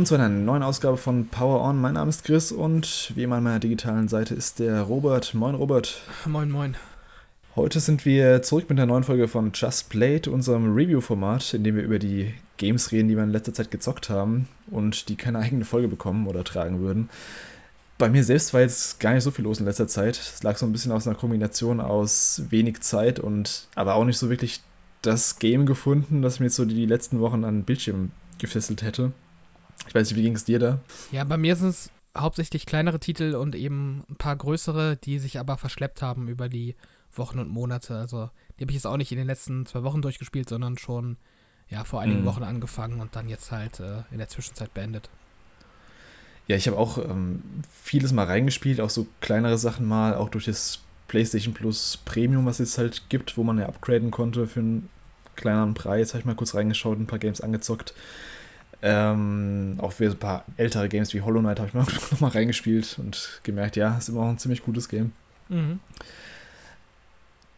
Willkommen zu einer neuen Ausgabe von Power On. Mein Name ist Chris und wie immer an meiner digitalen Seite ist der Robert. Moin Robert. Moin moin. Heute sind wir zurück mit einer neuen Folge von Just Played, unserem Review-Format, in dem wir über die Games reden, die wir in letzter Zeit gezockt haben und die keine eigene Folge bekommen oder tragen würden. Bei mir selbst war jetzt gar nicht so viel los in letzter Zeit. Es lag so ein bisschen aus einer Kombination aus wenig Zeit und aber auch nicht so wirklich das Game gefunden, das mir jetzt so die letzten Wochen an Bildschirm gefesselt hätte. Ich weiß nicht, wie ging es dir da? Ja, bei mir sind es hauptsächlich kleinere Titel und eben ein paar größere, die sich aber verschleppt haben über die Wochen und Monate. Also die habe ich jetzt auch nicht in den letzten zwei Wochen durchgespielt, sondern schon ja, vor einigen mhm. Wochen angefangen und dann jetzt halt äh, in der Zwischenzeit beendet. Ja, ich habe auch ähm, vieles mal reingespielt, auch so kleinere Sachen mal, auch durch das PlayStation Plus Premium, was es halt gibt, wo man ja upgraden konnte für einen kleineren Preis. Habe ich mal kurz reingeschaut, ein paar Games angezockt. Ähm, auch für ein paar ältere Games wie Hollow Knight habe ich mal noch mal reingespielt und gemerkt, ja, ist immer auch ein ziemlich gutes Game. Mhm.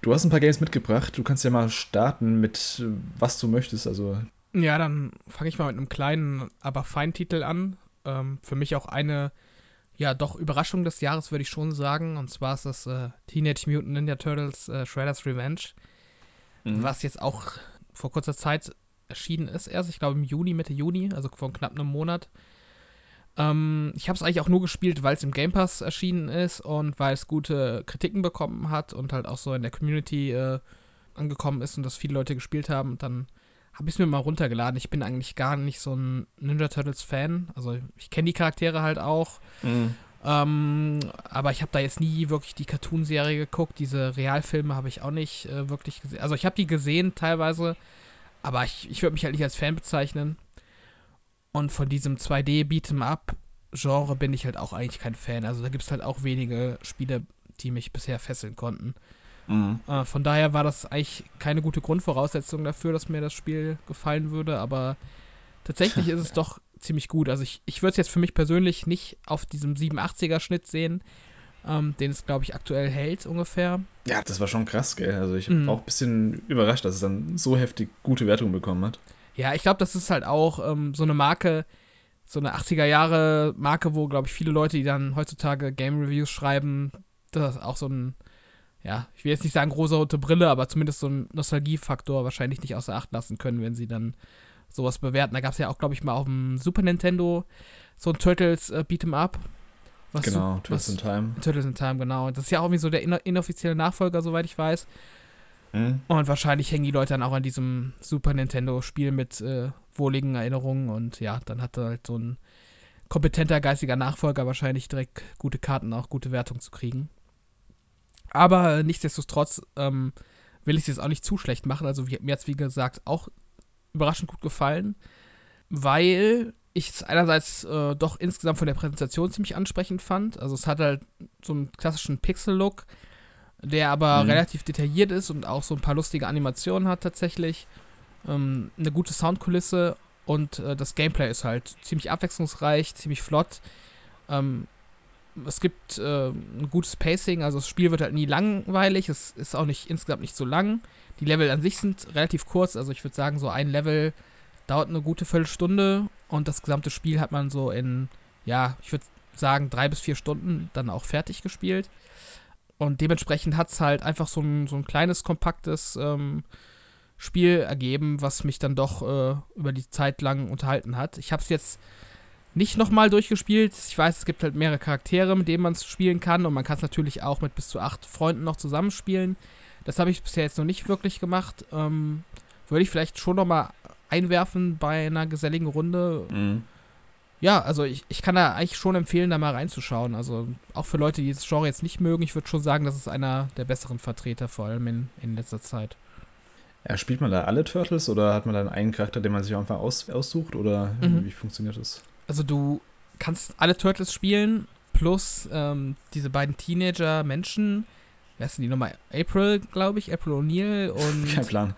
Du hast ein paar Games mitgebracht. Du kannst ja mal starten mit was du möchtest. Also ja, dann fange ich mal mit einem kleinen, aber feinen Titel an. Ähm, für mich auch eine, ja, doch Überraschung des Jahres, würde ich schon sagen. Und zwar ist das äh, Teenage Mutant Ninja Turtles äh, Shredder's Revenge. Mhm. Was jetzt auch vor kurzer Zeit erschienen ist erst, ich glaube im Juni, Mitte Juni, also vor knapp einem Monat. Ähm, ich habe es eigentlich auch nur gespielt, weil es im Game Pass erschienen ist und weil es gute Kritiken bekommen hat und halt auch so in der Community äh, angekommen ist und das viele Leute gespielt haben. Und dann habe ich es mir mal runtergeladen. Ich bin eigentlich gar nicht so ein Ninja Turtles Fan. Also ich kenne die Charaktere halt auch. Mhm. Ähm, aber ich habe da jetzt nie wirklich die Cartoon-Serie geguckt. Diese Realfilme habe ich auch nicht äh, wirklich gesehen. Also ich habe die gesehen teilweise, aber ich, ich würde mich halt nicht als Fan bezeichnen. Und von diesem 2D Beat'em Up Genre bin ich halt auch eigentlich kein Fan. Also da gibt es halt auch wenige Spiele, die mich bisher fesseln konnten. Mhm. Äh, von daher war das eigentlich keine gute Grundvoraussetzung dafür, dass mir das Spiel gefallen würde, aber tatsächlich ist es doch ziemlich gut. Also ich, ich würde es jetzt für mich persönlich nicht auf diesem 87er Schnitt sehen, ähm, den es, glaube ich, aktuell hält ungefähr. Ja, das war schon krass, gell? Also ich bin mhm. auch ein bisschen überrascht, dass es dann so heftig gute Wertungen bekommen hat. Ja, ich glaube, das ist halt auch ähm, so eine Marke, so eine 80er Jahre Marke, wo, glaube ich, viele Leute, die dann heutzutage Game Reviews schreiben, das ist auch so ein, ja, ich will jetzt nicht sagen große rote Brille, aber zumindest so ein Nostalgiefaktor wahrscheinlich nicht außer Acht lassen können, wenn sie dann sowas bewerten. Da gab es ja auch, glaube ich, mal auf dem Super Nintendo so ein Turtles äh, Beat'em Up. Was genau, Turtles in Time. Turtles in Time, genau. Das ist ja auch irgendwie so der inoffizielle Nachfolger, soweit ich weiß. Mhm. Und wahrscheinlich hängen die Leute dann auch an diesem Super Nintendo-Spiel mit äh, wohligen Erinnerungen und ja, dann hat halt so ein kompetenter geistiger Nachfolger wahrscheinlich direkt gute Karten, auch gute Wertung zu kriegen. Aber äh, nichtsdestotrotz ähm, will ich es jetzt auch nicht zu schlecht machen. Also mir hat es, wie gesagt, auch überraschend gut gefallen, weil ich es einerseits äh, doch insgesamt von der Präsentation ziemlich ansprechend fand. Also es hat halt so einen klassischen Pixel-Look, der aber mhm. relativ detailliert ist und auch so ein paar lustige Animationen hat tatsächlich. Ähm, eine gute Soundkulisse und äh, das Gameplay ist halt ziemlich abwechslungsreich, ziemlich flott. Ähm, es gibt äh, ein gutes Pacing, also das Spiel wird halt nie langweilig, es ist auch nicht insgesamt nicht so lang. Die Level an sich sind relativ kurz, also ich würde sagen, so ein Level dauert eine gute Viertelstunde und das gesamte Spiel hat man so in, ja, ich würde sagen, drei bis vier Stunden dann auch fertig gespielt. Und dementsprechend hat es halt einfach so ein, so ein kleines, kompaktes ähm, Spiel ergeben, was mich dann doch äh, über die Zeit lang unterhalten hat. Ich habe es jetzt nicht nochmal durchgespielt. Ich weiß, es gibt halt mehrere Charaktere, mit denen man es spielen kann und man kann es natürlich auch mit bis zu acht Freunden noch zusammenspielen. Das habe ich bisher jetzt noch nicht wirklich gemacht. Ähm, würde ich vielleicht schon nochmal einwerfen bei einer geselligen Runde. Mhm ja, also ich, ich kann da eigentlich schon empfehlen, da mal reinzuschauen. Also auch für Leute, die das Genre jetzt nicht mögen, ich würde schon sagen, das ist einer der besseren Vertreter, vor allem in, in letzter Zeit. Ja, spielt man da alle Turtles oder hat man dann einen Charakter, den man sich einfach aus, aussucht oder mhm. wie funktioniert das? Also du kannst alle Turtles spielen, plus ähm, diese beiden Teenager-Menschen, wer ist denn die nochmal? April, glaube ich, April O'Neil und. Kein Plan.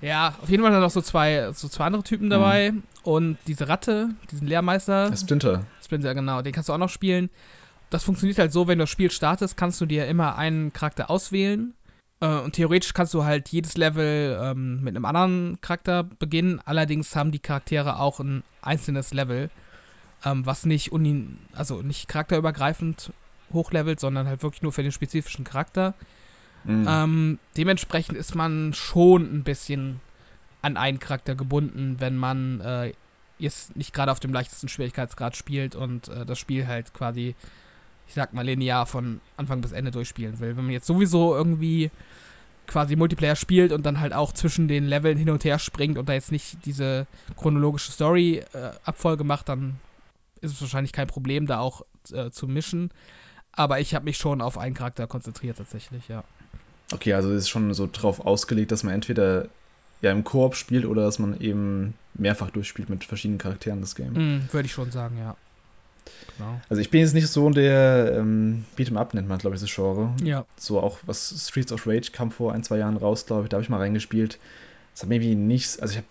Ja, auf jeden Fall dann noch so zwei, so zwei andere Typen dabei. Mhm. Und diese Ratte, diesen Lehrmeister. Splinter. Splinter, genau, den kannst du auch noch spielen. Das funktioniert halt so, wenn du das Spiel startest, kannst du dir immer einen Charakter auswählen. Äh, und theoretisch kannst du halt jedes Level ähm, mit einem anderen Charakter beginnen. Allerdings haben die Charaktere auch ein einzelnes Level. ähm, was nicht uni also nicht charakterübergreifend hochlevelt, sondern halt wirklich nur für den spezifischen Charakter. Mhm. Ähm, dementsprechend ist man schon ein bisschen an einen Charakter gebunden, wenn man äh, jetzt nicht gerade auf dem leichtesten Schwierigkeitsgrad spielt und äh, das Spiel halt quasi, ich sag mal, linear von Anfang bis Ende durchspielen will. Wenn man jetzt sowieso irgendwie quasi Multiplayer spielt und dann halt auch zwischen den Leveln hin und her springt und da jetzt nicht diese chronologische Story-Abfolge äh, macht, dann ist es wahrscheinlich kein Problem, da auch äh, zu mischen. Aber ich habe mich schon auf einen Charakter konzentriert tatsächlich, ja. Okay, also ist schon so drauf ausgelegt, dass man entweder ja im Koop spielt oder dass man eben mehrfach durchspielt mit verschiedenen Charakteren das Game. Mm, Würde ich schon sagen, ja. Genau. Also ich bin jetzt nicht so der ähm, Beat'em Up nennt man, glaube ich, das Genre. Ja. So auch was Streets of Rage kam vor ein, zwei Jahren raus, glaube ich. Da habe ich mal reingespielt. Das hat mir irgendwie nichts, also ich habe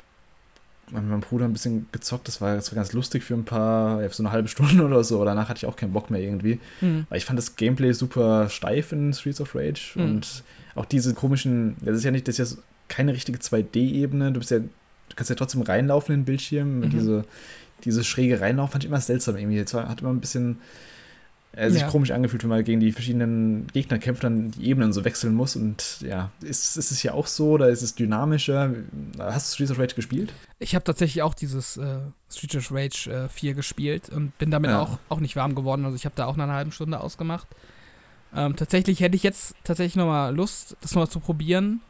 mit meinem Bruder ein bisschen gezockt, das war, das war ganz lustig für ein paar, ja, für so eine halbe Stunde oder so, danach hatte ich auch keinen Bock mehr irgendwie. Mhm. Weil ich fand das Gameplay super steif in Streets of Rage mhm. und auch diese komischen, das ist ja nicht, das ist ja keine richtige 2D-Ebene, du bist ja, du kannst ja trotzdem reinlaufen in den Bildschirm, mhm. diese, diese schräge Reinlauf fand ich immer seltsam irgendwie, es hat immer ein bisschen äh, sich ja. komisch angefühlt, wenn man gegen die verschiedenen Gegner kämpft, dann die Ebenen so wechseln muss. Und ja, ist, ist es ja auch so oder ist es dynamischer? Hast du Streets of Rage gespielt? Ich habe tatsächlich auch dieses äh, Streets of Rage äh, 4 gespielt und bin damit ja. auch, auch nicht warm geworden. Also ich habe da auch nach einer halben Stunde ausgemacht. Ähm, tatsächlich hätte ich jetzt tatsächlich nochmal Lust, das nochmal zu probieren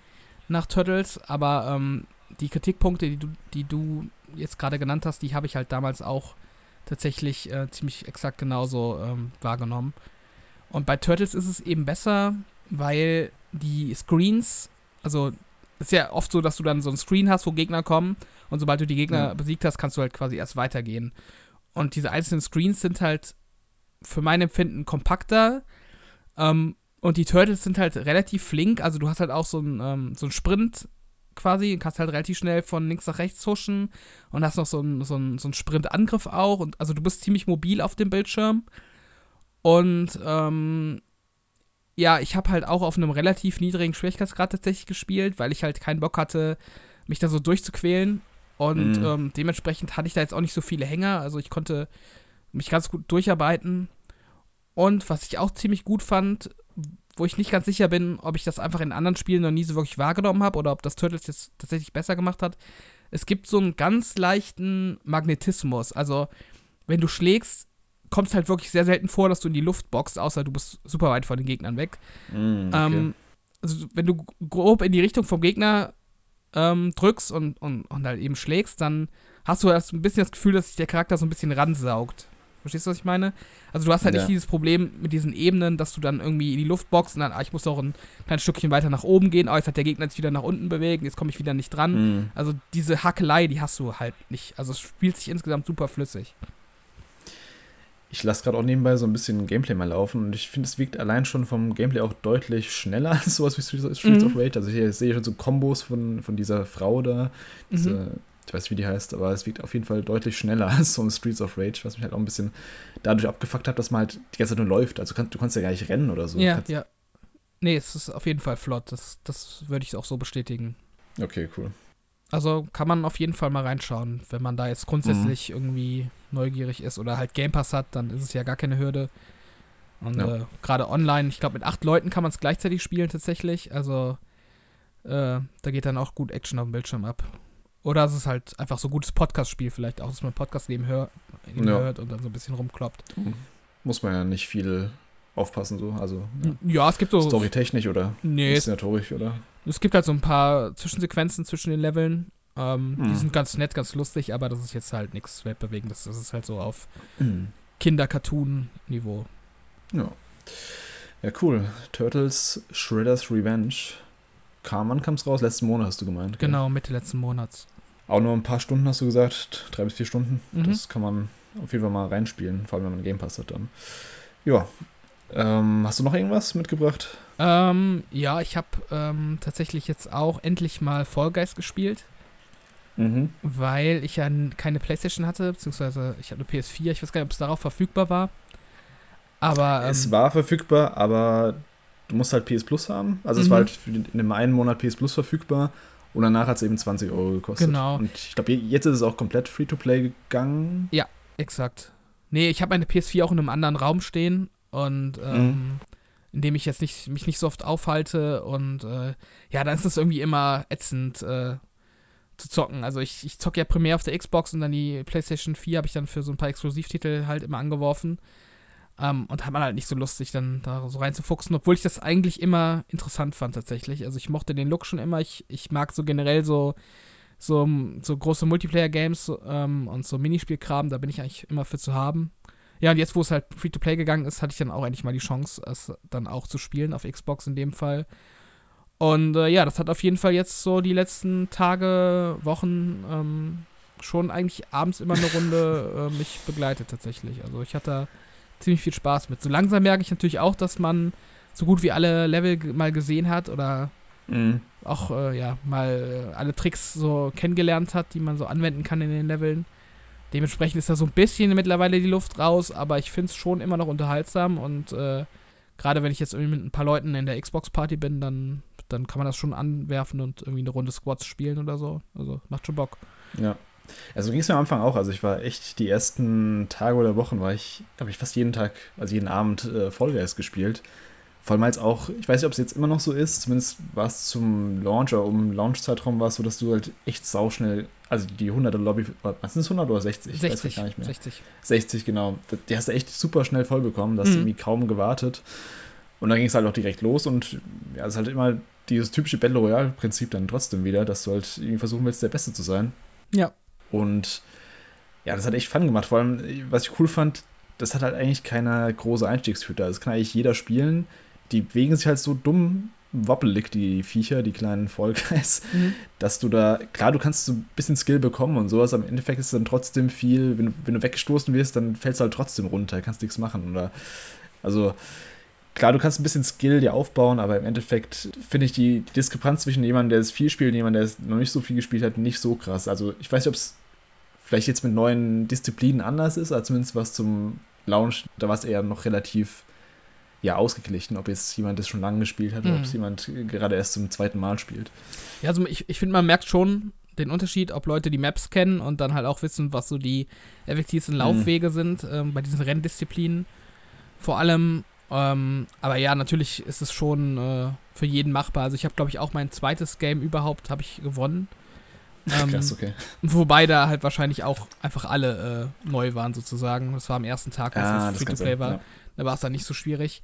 nach Turtles, aber ähm, die Kritikpunkte, die du, die du jetzt gerade genannt hast, die habe ich halt damals auch tatsächlich äh, ziemlich exakt genauso ähm, wahrgenommen. Und bei Turtles ist es eben besser, weil die Screens, also es ist ja oft so, dass du dann so ein Screen hast, wo Gegner kommen und sobald du die Gegner ja. besiegt hast, kannst du halt quasi erst weitergehen. Und diese einzelnen Screens sind halt für mein Empfinden kompakter ähm, und die Turtles sind halt relativ flink, also du hast halt auch so einen ähm, so Sprint quasi, kannst halt relativ schnell von links nach rechts huschen und hast noch so einen so so ein Sprintangriff auch. Und also du bist ziemlich mobil auf dem Bildschirm. Und ähm, ja, ich habe halt auch auf einem relativ niedrigen Schwierigkeitsgrad tatsächlich gespielt, weil ich halt keinen Bock hatte, mich da so durchzuquälen. Und mhm. ähm, dementsprechend hatte ich da jetzt auch nicht so viele Hänger. Also ich konnte mich ganz gut durcharbeiten. Und was ich auch ziemlich gut fand, wo ich nicht ganz sicher bin, ob ich das einfach in anderen Spielen noch nie so wirklich wahrgenommen habe oder ob das Turtles jetzt tatsächlich besser gemacht hat. Es gibt so einen ganz leichten Magnetismus. Also, wenn du schlägst, kommt es halt wirklich sehr selten vor, dass du in die Luft boxst, außer du bist super weit von den Gegnern weg. Mm, okay. ähm, also, wenn du grob in die Richtung vom Gegner ähm, drückst und, und, und halt eben schlägst, dann hast du erst ein bisschen das Gefühl, dass sich der Charakter so ein bisschen ransaugt. Verstehst du, was ich meine? Also du hast halt ja. nicht dieses Problem mit diesen Ebenen, dass du dann irgendwie in die Luft boxst und dann, ah, ich muss auch ein kleines Stückchen weiter nach oben gehen, oh, jetzt hat der Gegner sich wieder nach unten bewegt, jetzt komme ich wieder nicht dran. Mhm. Also diese Hackelei, die hast du halt nicht. Also es spielt sich insgesamt super flüssig. Ich lasse gerade auch nebenbei so ein bisschen Gameplay mal laufen und ich finde, es wirkt allein schon vom Gameplay auch deutlich schneller als sowas wie Streets mhm. of Rage. Also hier sehe ich schon so Kombos von, von dieser Frau da, diese mhm ich weiß wie die heißt, aber es wirkt auf jeden Fall deutlich schneller als so ein Streets of Rage, was mich halt auch ein bisschen dadurch abgefuckt hat, dass man halt die ganze Zeit nur läuft. Also kann, du kannst ja gar nicht rennen oder so. Ja, ja. Nee, es ist auf jeden Fall flott. Das, das würde ich auch so bestätigen. Okay, cool. Also kann man auf jeden Fall mal reinschauen. Wenn man da jetzt grundsätzlich mhm. irgendwie neugierig ist oder halt Game Pass hat, dann ist es ja gar keine Hürde. Und ja. äh, gerade online, ich glaube, mit acht Leuten kann man es gleichzeitig spielen tatsächlich. Also äh, da geht dann auch gut Action auf dem Bildschirm ab. Oder es ist halt einfach so ein gutes Podcast-Spiel, vielleicht auch, dass man Podcast neben hör, ja. hört und dann so ein bisschen rumkloppt. Muss man ja nicht viel aufpassen, so. Also, ja, ja es gibt so. Storytechnisch oder nee, inszenatorisch, oder? Es gibt halt so ein paar Zwischensequenzen zwischen den Leveln. Ähm, hm. Die sind ganz nett, ganz lustig, aber das ist jetzt halt nichts Weltbewegendes. Das ist halt so auf hm. Kinder-Cartoon-Niveau. Ja. Ja, cool. Turtles Shredder's Revenge. Kam, wann kam es raus? Letzten Monat hast du gemeint. Genau, Mitte letzten Monats. Auch nur ein paar Stunden hast du gesagt, drei bis vier Stunden. Mhm. Das kann man auf jeden Fall mal reinspielen, vor allem wenn man Game Pass hat dann. Ja. Ähm, hast du noch irgendwas mitgebracht? Ähm, ja, ich habe ähm, tatsächlich jetzt auch endlich mal Fall Guys gespielt. Mhm. Weil ich ja keine Playstation hatte, beziehungsweise ich habe eine PS4. Ich weiß gar nicht, ob es darauf verfügbar war. Aber. es ähm, war verfügbar, aber du musst halt PS Plus haben. Also mhm. es war halt in dem einen Monat PS Plus verfügbar und danach hat es eben 20 Euro gekostet. Genau. Und ich glaube, jetzt ist es auch komplett Free-to-Play gegangen. Ja, exakt. Nee, ich habe meine PS4 auch in einem anderen Raum stehen und ähm, mhm. in dem ich jetzt nicht, mich nicht so oft aufhalte und äh, ja, dann ist es irgendwie immer ätzend äh, zu zocken. Also ich, ich zocke ja primär auf der Xbox und dann die PlayStation 4 habe ich dann für so ein paar Exklusivtitel halt immer angeworfen. Um, und hat man halt nicht so lustig, dann da so reinzufuchsen, obwohl ich das eigentlich immer interessant fand tatsächlich. Also ich mochte den Look schon immer. Ich, ich mag so generell so, so, so große Multiplayer-Games ähm, und so Minispielkram, da bin ich eigentlich immer für zu haben. Ja, und jetzt, wo es halt Free-to-Play gegangen ist, hatte ich dann auch endlich mal die Chance, es dann auch zu spielen, auf Xbox in dem Fall. Und äh, ja, das hat auf jeden Fall jetzt so die letzten Tage, Wochen ähm, schon eigentlich abends immer eine Runde äh, mich begleitet tatsächlich. Also ich hatte ziemlich viel Spaß mit. So langsam merke ich natürlich auch, dass man so gut wie alle Level mal gesehen hat oder mhm. auch äh, ja mal alle Tricks so kennengelernt hat, die man so anwenden kann in den Leveln. Dementsprechend ist da so ein bisschen mittlerweile die Luft raus, aber ich finde es schon immer noch unterhaltsam und äh, gerade wenn ich jetzt irgendwie mit ein paar Leuten in der Xbox-Party bin, dann, dann kann man das schon anwerfen und irgendwie eine Runde Squads spielen oder so. Also macht schon Bock. Ja. Also ging es mir am Anfang auch. Also ich war echt die ersten Tage oder Wochen war ich, habe ich fast jeden Tag, also jeden Abend äh, Fall Guys gespielt. Vor allem als auch, ich weiß nicht, ob es jetzt immer noch so ist, zumindest war es zum Launch oder um Launch-Zeitraum war es so, dass du halt echt sauschnell, also die 100er Lobby, was sind es 100 oder 60? 60, ich gar nicht mehr. 60. 60, genau. Die hast du echt super schnell voll bekommen, da hast du mhm. irgendwie kaum gewartet. Und dann ging es halt auch direkt los und ja, es ist halt immer dieses typische Battle Royale-Prinzip dann trotzdem wieder, dass du halt irgendwie versuchen willst, der Beste zu sein. Ja. Und ja, das hat echt Fun gemacht. Vor allem, was ich cool fand, das hat halt eigentlich keine große Einstiegshütte. Das also kann eigentlich jeder spielen. Die bewegen sich halt so dumm wappelig, die Viecher, die kleinen Vollkreis, mhm. dass du da, klar, du kannst so ein bisschen Skill bekommen und sowas, aber im Endeffekt ist es dann trotzdem viel, wenn, wenn du weggestoßen wirst, dann fällst du halt trotzdem runter, kannst nichts machen. Oder, also, klar, du kannst ein bisschen Skill dir aufbauen, aber im Endeffekt finde ich die, die Diskrepanz zwischen jemandem, der es viel spielt und jemandem, der es noch nicht so viel gespielt hat, nicht so krass. Also, ich weiß nicht, ob es vielleicht jetzt mit neuen Disziplinen anders ist, als zumindest was zum Launch, da war es eher noch relativ ja, ausgeglichen, ob jetzt jemand das schon lange gespielt hat mhm. oder ob es jemand gerade erst zum zweiten Mal spielt. Ja, also ich, ich finde, man merkt schon den Unterschied, ob Leute die Maps kennen und dann halt auch wissen, was so die effektivsten mhm. Laufwege mhm. sind ähm, bei diesen Renndisziplinen. Vor allem, ähm, aber ja, natürlich ist es schon äh, für jeden machbar. Also ich habe, glaube ich, auch mein zweites Game überhaupt habe ich gewonnen. Ähm, Krass, okay. Wobei da halt wahrscheinlich auch einfach alle äh, neu waren sozusagen. Das war am ersten Tag, als ah, es Free-to-Play war. Ja. Da war es dann nicht so schwierig.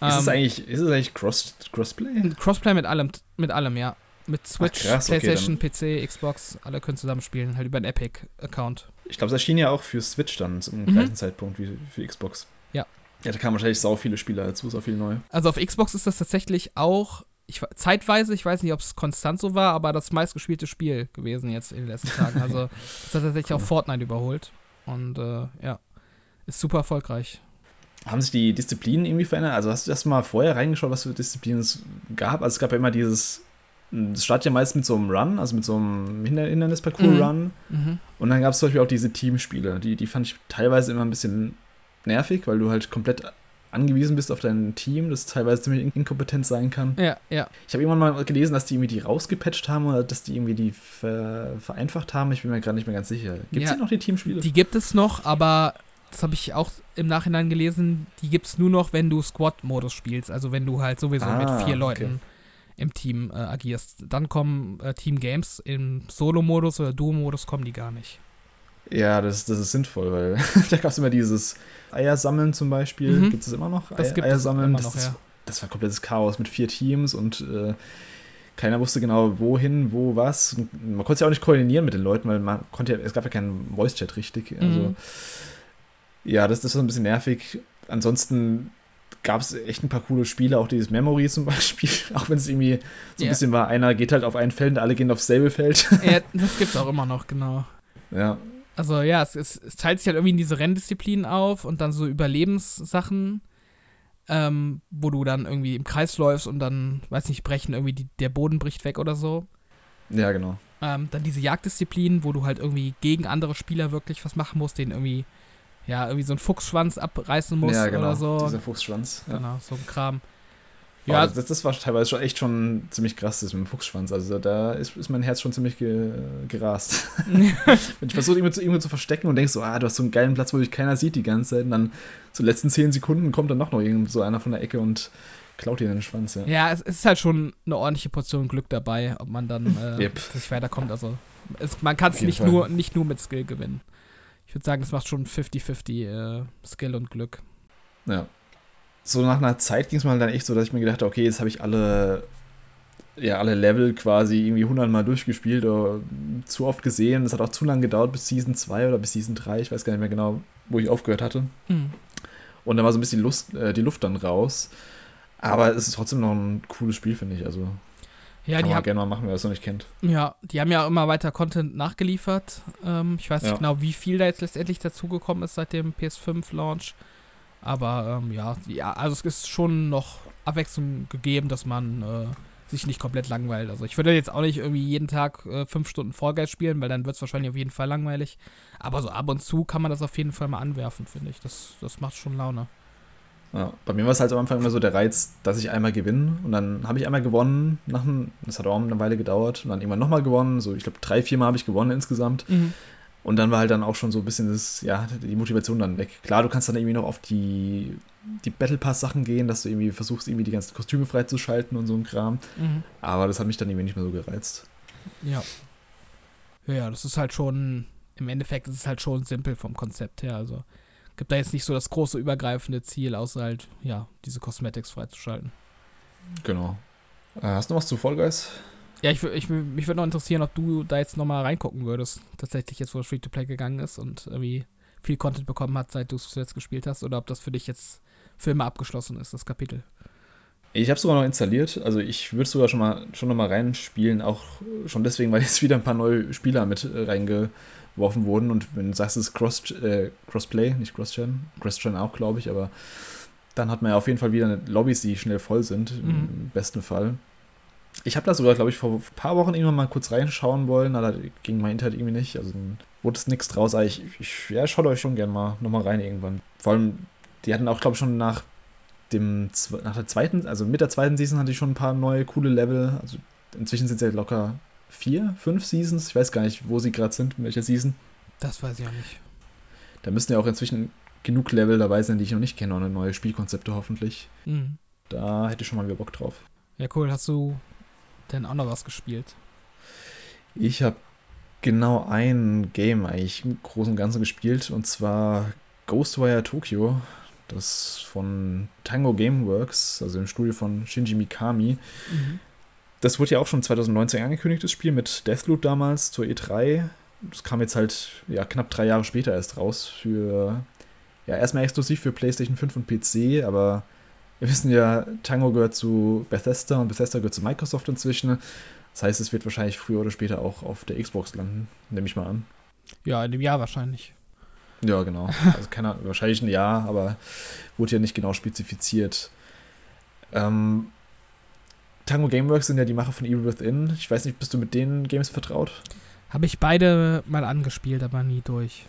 Ist es ähm, eigentlich, ist es eigentlich Cross, Crossplay? Crossplay mit allem, mit allem, ja. Mit Switch, Ach, krass, PlayStation, okay, PC, Xbox, alle können zusammenspielen, halt über einen Epic-Account. Ich glaube, es erschien ja auch für Switch dann zum mhm. gleichen Zeitpunkt wie für Xbox. Ja. Ja, da kamen wahrscheinlich sau viele Spieler dazu, sau viele neue. Also auf Xbox ist das tatsächlich auch ich, zeitweise, ich weiß nicht, ob es konstant so war, aber das meistgespielte Spiel gewesen jetzt in den letzten Tagen. Also das hat tatsächlich auch Fortnite überholt. Und äh, ja, ist super erfolgreich. Haben sich die Disziplinen irgendwie verändert? Also hast du erst mal vorher reingeschaut, was für Disziplinen es gab? Also es gab ja immer dieses, es startet ja meist mit so einem Run, also mit so einem Hindernisparcours-Run. Mhm. Mhm. Und dann gab es zum Beispiel auch diese Teamspiele. Die, die fand ich teilweise immer ein bisschen nervig, weil du halt komplett angewiesen bist auf dein Team, das teilweise ziemlich inkompetent sein kann. Ja, ja. Ich habe irgendwann mal gelesen, dass die irgendwie die rausgepatcht haben oder dass die irgendwie die ver vereinfacht haben. Ich bin mir gerade nicht mehr ganz sicher. Gibt es ja, noch die Teamspiele? Die gibt es noch, aber das habe ich auch im Nachhinein gelesen, die gibt es nur noch, wenn du Squad-Modus spielst. Also wenn du halt sowieso ah, mit vier Leuten okay. im Team äh, agierst. Dann kommen äh, Team Games im Solo-Modus oder Duo-Modus kommen die gar nicht. Ja, das, das ist sinnvoll, weil da gab es immer dieses Eiersammeln zum Beispiel. Mhm. Gibt es immer noch? Das gibt Eiersammeln. Immer noch, das, ja. das war komplettes Chaos mit vier Teams und äh, keiner wusste genau, wohin, wo, was. Und man konnte es ja auch nicht koordinieren mit den Leuten, weil man konnte ja, es gab ja keinen Voice-Chat richtig. Also, mhm. ja, das, das war ein bisschen nervig. Ansonsten gab es echt ein paar coole Spiele, auch dieses Memory zum Beispiel, auch wenn es irgendwie so ein yeah. bisschen war, einer geht halt auf ein Feld und alle gehen aufs selbe Feld. Ja, das gibt es auch immer noch, genau. Ja, also ja, es, es, es, teilt sich halt irgendwie in diese Renndisziplinen auf und dann so Überlebenssachen, ähm, wo du dann irgendwie im Kreis läufst und dann, weiß nicht, brechen, irgendwie die, der Boden bricht weg oder so. Ja, genau. Ähm, dann diese Jagddisziplinen, wo du halt irgendwie gegen andere Spieler wirklich was machen musst, den irgendwie, ja, irgendwie so einen Fuchsschwanz abreißen musst ja, genau, oder so. Dieser Fuchsschwanz. Ja. Genau, so ein Kram. Ja, das, das, war teilweise schon echt schon ziemlich krass, das mit dem Fuchsschwanz. Also da ist, ist mein Herz schon ziemlich ge, gerast. Wenn ich versuche, irgendwo zu, irgendwo zu verstecken und denkst so, ah, du hast so einen geilen Platz, wo dich keiner sieht die ganze Zeit. Und dann so letzten zehn Sekunden kommt dann noch, noch irgend so einer von der Ecke und klaut dir den Schwanz. Ja, ja es, ist halt schon eine ordentliche Portion Glück dabei, ob man dann äh, yep. weiterkommt. Also es, man kann es nicht nur, nicht nur mit Skill gewinnen. Ich würde sagen, es macht schon 50-50 äh, Skill und Glück. Ja, so nach einer Zeit ging es mal dann echt so, dass ich mir gedacht habe, okay, jetzt habe ich alle, ja, alle Level quasi irgendwie hundertmal durchgespielt oder zu oft gesehen. Das hat auch zu lange gedauert bis Season 2 oder bis Season 3. Ich weiß gar nicht mehr genau, wo ich aufgehört hatte. Mhm. Und dann war so ein bisschen die, Lust, äh, die Luft dann raus. Aber es ist trotzdem noch ein cooles Spiel, finde ich. Also ja, kann die man gerne mal machen, wer es noch nicht kennt. Ja, die haben ja immer weiter Content nachgeliefert. Ähm, ich weiß nicht ja. genau, wie viel da jetzt letztendlich dazugekommen ist seit dem PS5-Launch. Aber ähm, ja, ja, also es ist schon noch Abwechslung gegeben, dass man äh, sich nicht komplett langweilt. Also ich würde jetzt auch nicht irgendwie jeden Tag äh, fünf Stunden Vollgeist spielen, weil dann wird es wahrscheinlich auf jeden Fall langweilig. Aber so ab und zu kann man das auf jeden Fall mal anwerfen, finde ich. Das, das macht schon Laune. Ja, bei mir war es halt am Anfang immer so der Reiz, dass ich einmal gewinne und dann habe ich einmal gewonnen, nach ein, das hat auch eine Weile gedauert und dann irgendwann nochmal gewonnen, so ich glaube drei, vier Mal habe ich gewonnen insgesamt. Mhm. Und dann war halt dann auch schon so ein bisschen das, ja, die Motivation dann weg. Klar, du kannst dann irgendwie noch auf die, die Battle Pass-Sachen gehen, dass du irgendwie versuchst, irgendwie die ganzen Kostüme freizuschalten und so ein Kram. Mhm. Aber das hat mich dann irgendwie nicht mehr so gereizt. Ja. Ja, das ist halt schon, im Endeffekt ist es halt schon simpel vom Konzept her. Also gibt da jetzt nicht so das große übergreifende Ziel, außer halt, ja, diese Cosmetics freizuschalten. Genau. Äh, hast du noch was zu Fall Guys? Ja, ich, ich, mich würde noch interessieren, ob du da jetzt nochmal reingucken würdest. Tatsächlich jetzt, wo das Free-to-Play gegangen ist und irgendwie viel Content bekommen hat, seit du es zuletzt gespielt hast. Oder ob das für dich jetzt für immer abgeschlossen ist, das Kapitel. Ich habe sogar noch installiert. Also ich würde sogar schon mal schon noch mal reinspielen. Auch schon deswegen, weil jetzt wieder ein paar neue Spieler mit reingeworfen wurden. Und wenn du sagst, es ist Cross, äh, Crossplay, nicht Cross-Gen. Cross-Gen auch, glaube ich. Aber dann hat man ja auf jeden Fall wieder Lobbys, die schnell voll sind. Mhm. Im besten Fall. Ich habe da sogar, glaube ich, vor ein paar Wochen irgendwann mal kurz reinschauen wollen, aber da ging mein Internet irgendwie nicht. Also dann wurde es nichts draus. Aber ich, ich ja, schaut euch schon gerne mal nochmal rein irgendwann. Vor allem, die hatten auch, glaube ich, schon nach dem nach der zweiten, also mit der zweiten Season hatte ich schon ein paar neue coole Level. Also inzwischen sind es ja locker vier, fünf Seasons. Ich weiß gar nicht, wo sie gerade sind, in welcher Season. Das weiß ich auch nicht. Da müssten ja auch inzwischen genug Level dabei sein, die ich noch nicht kenne, und neue Spielkonzepte hoffentlich. Mhm. Da hätte ich schon mal wieder Bock drauf. Ja, cool. Hast du denn auch noch was gespielt? Ich habe genau ein Game eigentlich im Großen und Ganzen gespielt und zwar Ghostwire Tokyo. Das von Tango Gameworks, also im Studio von Shinji Mikami. Mhm. Das wurde ja auch schon 2019 angekündigt, das Spiel mit Deathloop damals zur E3. Das kam jetzt halt ja, knapp drei Jahre später erst raus für, ja, erstmal exklusiv für PlayStation 5 und PC, aber wir wissen ja, Tango gehört zu Bethesda und Bethesda gehört zu Microsoft inzwischen. Das heißt, es wird wahrscheinlich früher oder später auch auf der Xbox landen, nehme ich mal an. Ja, in dem Jahr wahrscheinlich. Ja, genau. Also keine Ahnung, wahrscheinlich ein Jahr, aber wurde ja nicht genau spezifiziert. Ähm, Tango Gameworks sind ja die Macher von Evil Within. Ich weiß nicht, bist du mit den Games vertraut? Habe ich beide mal angespielt, aber nie durch.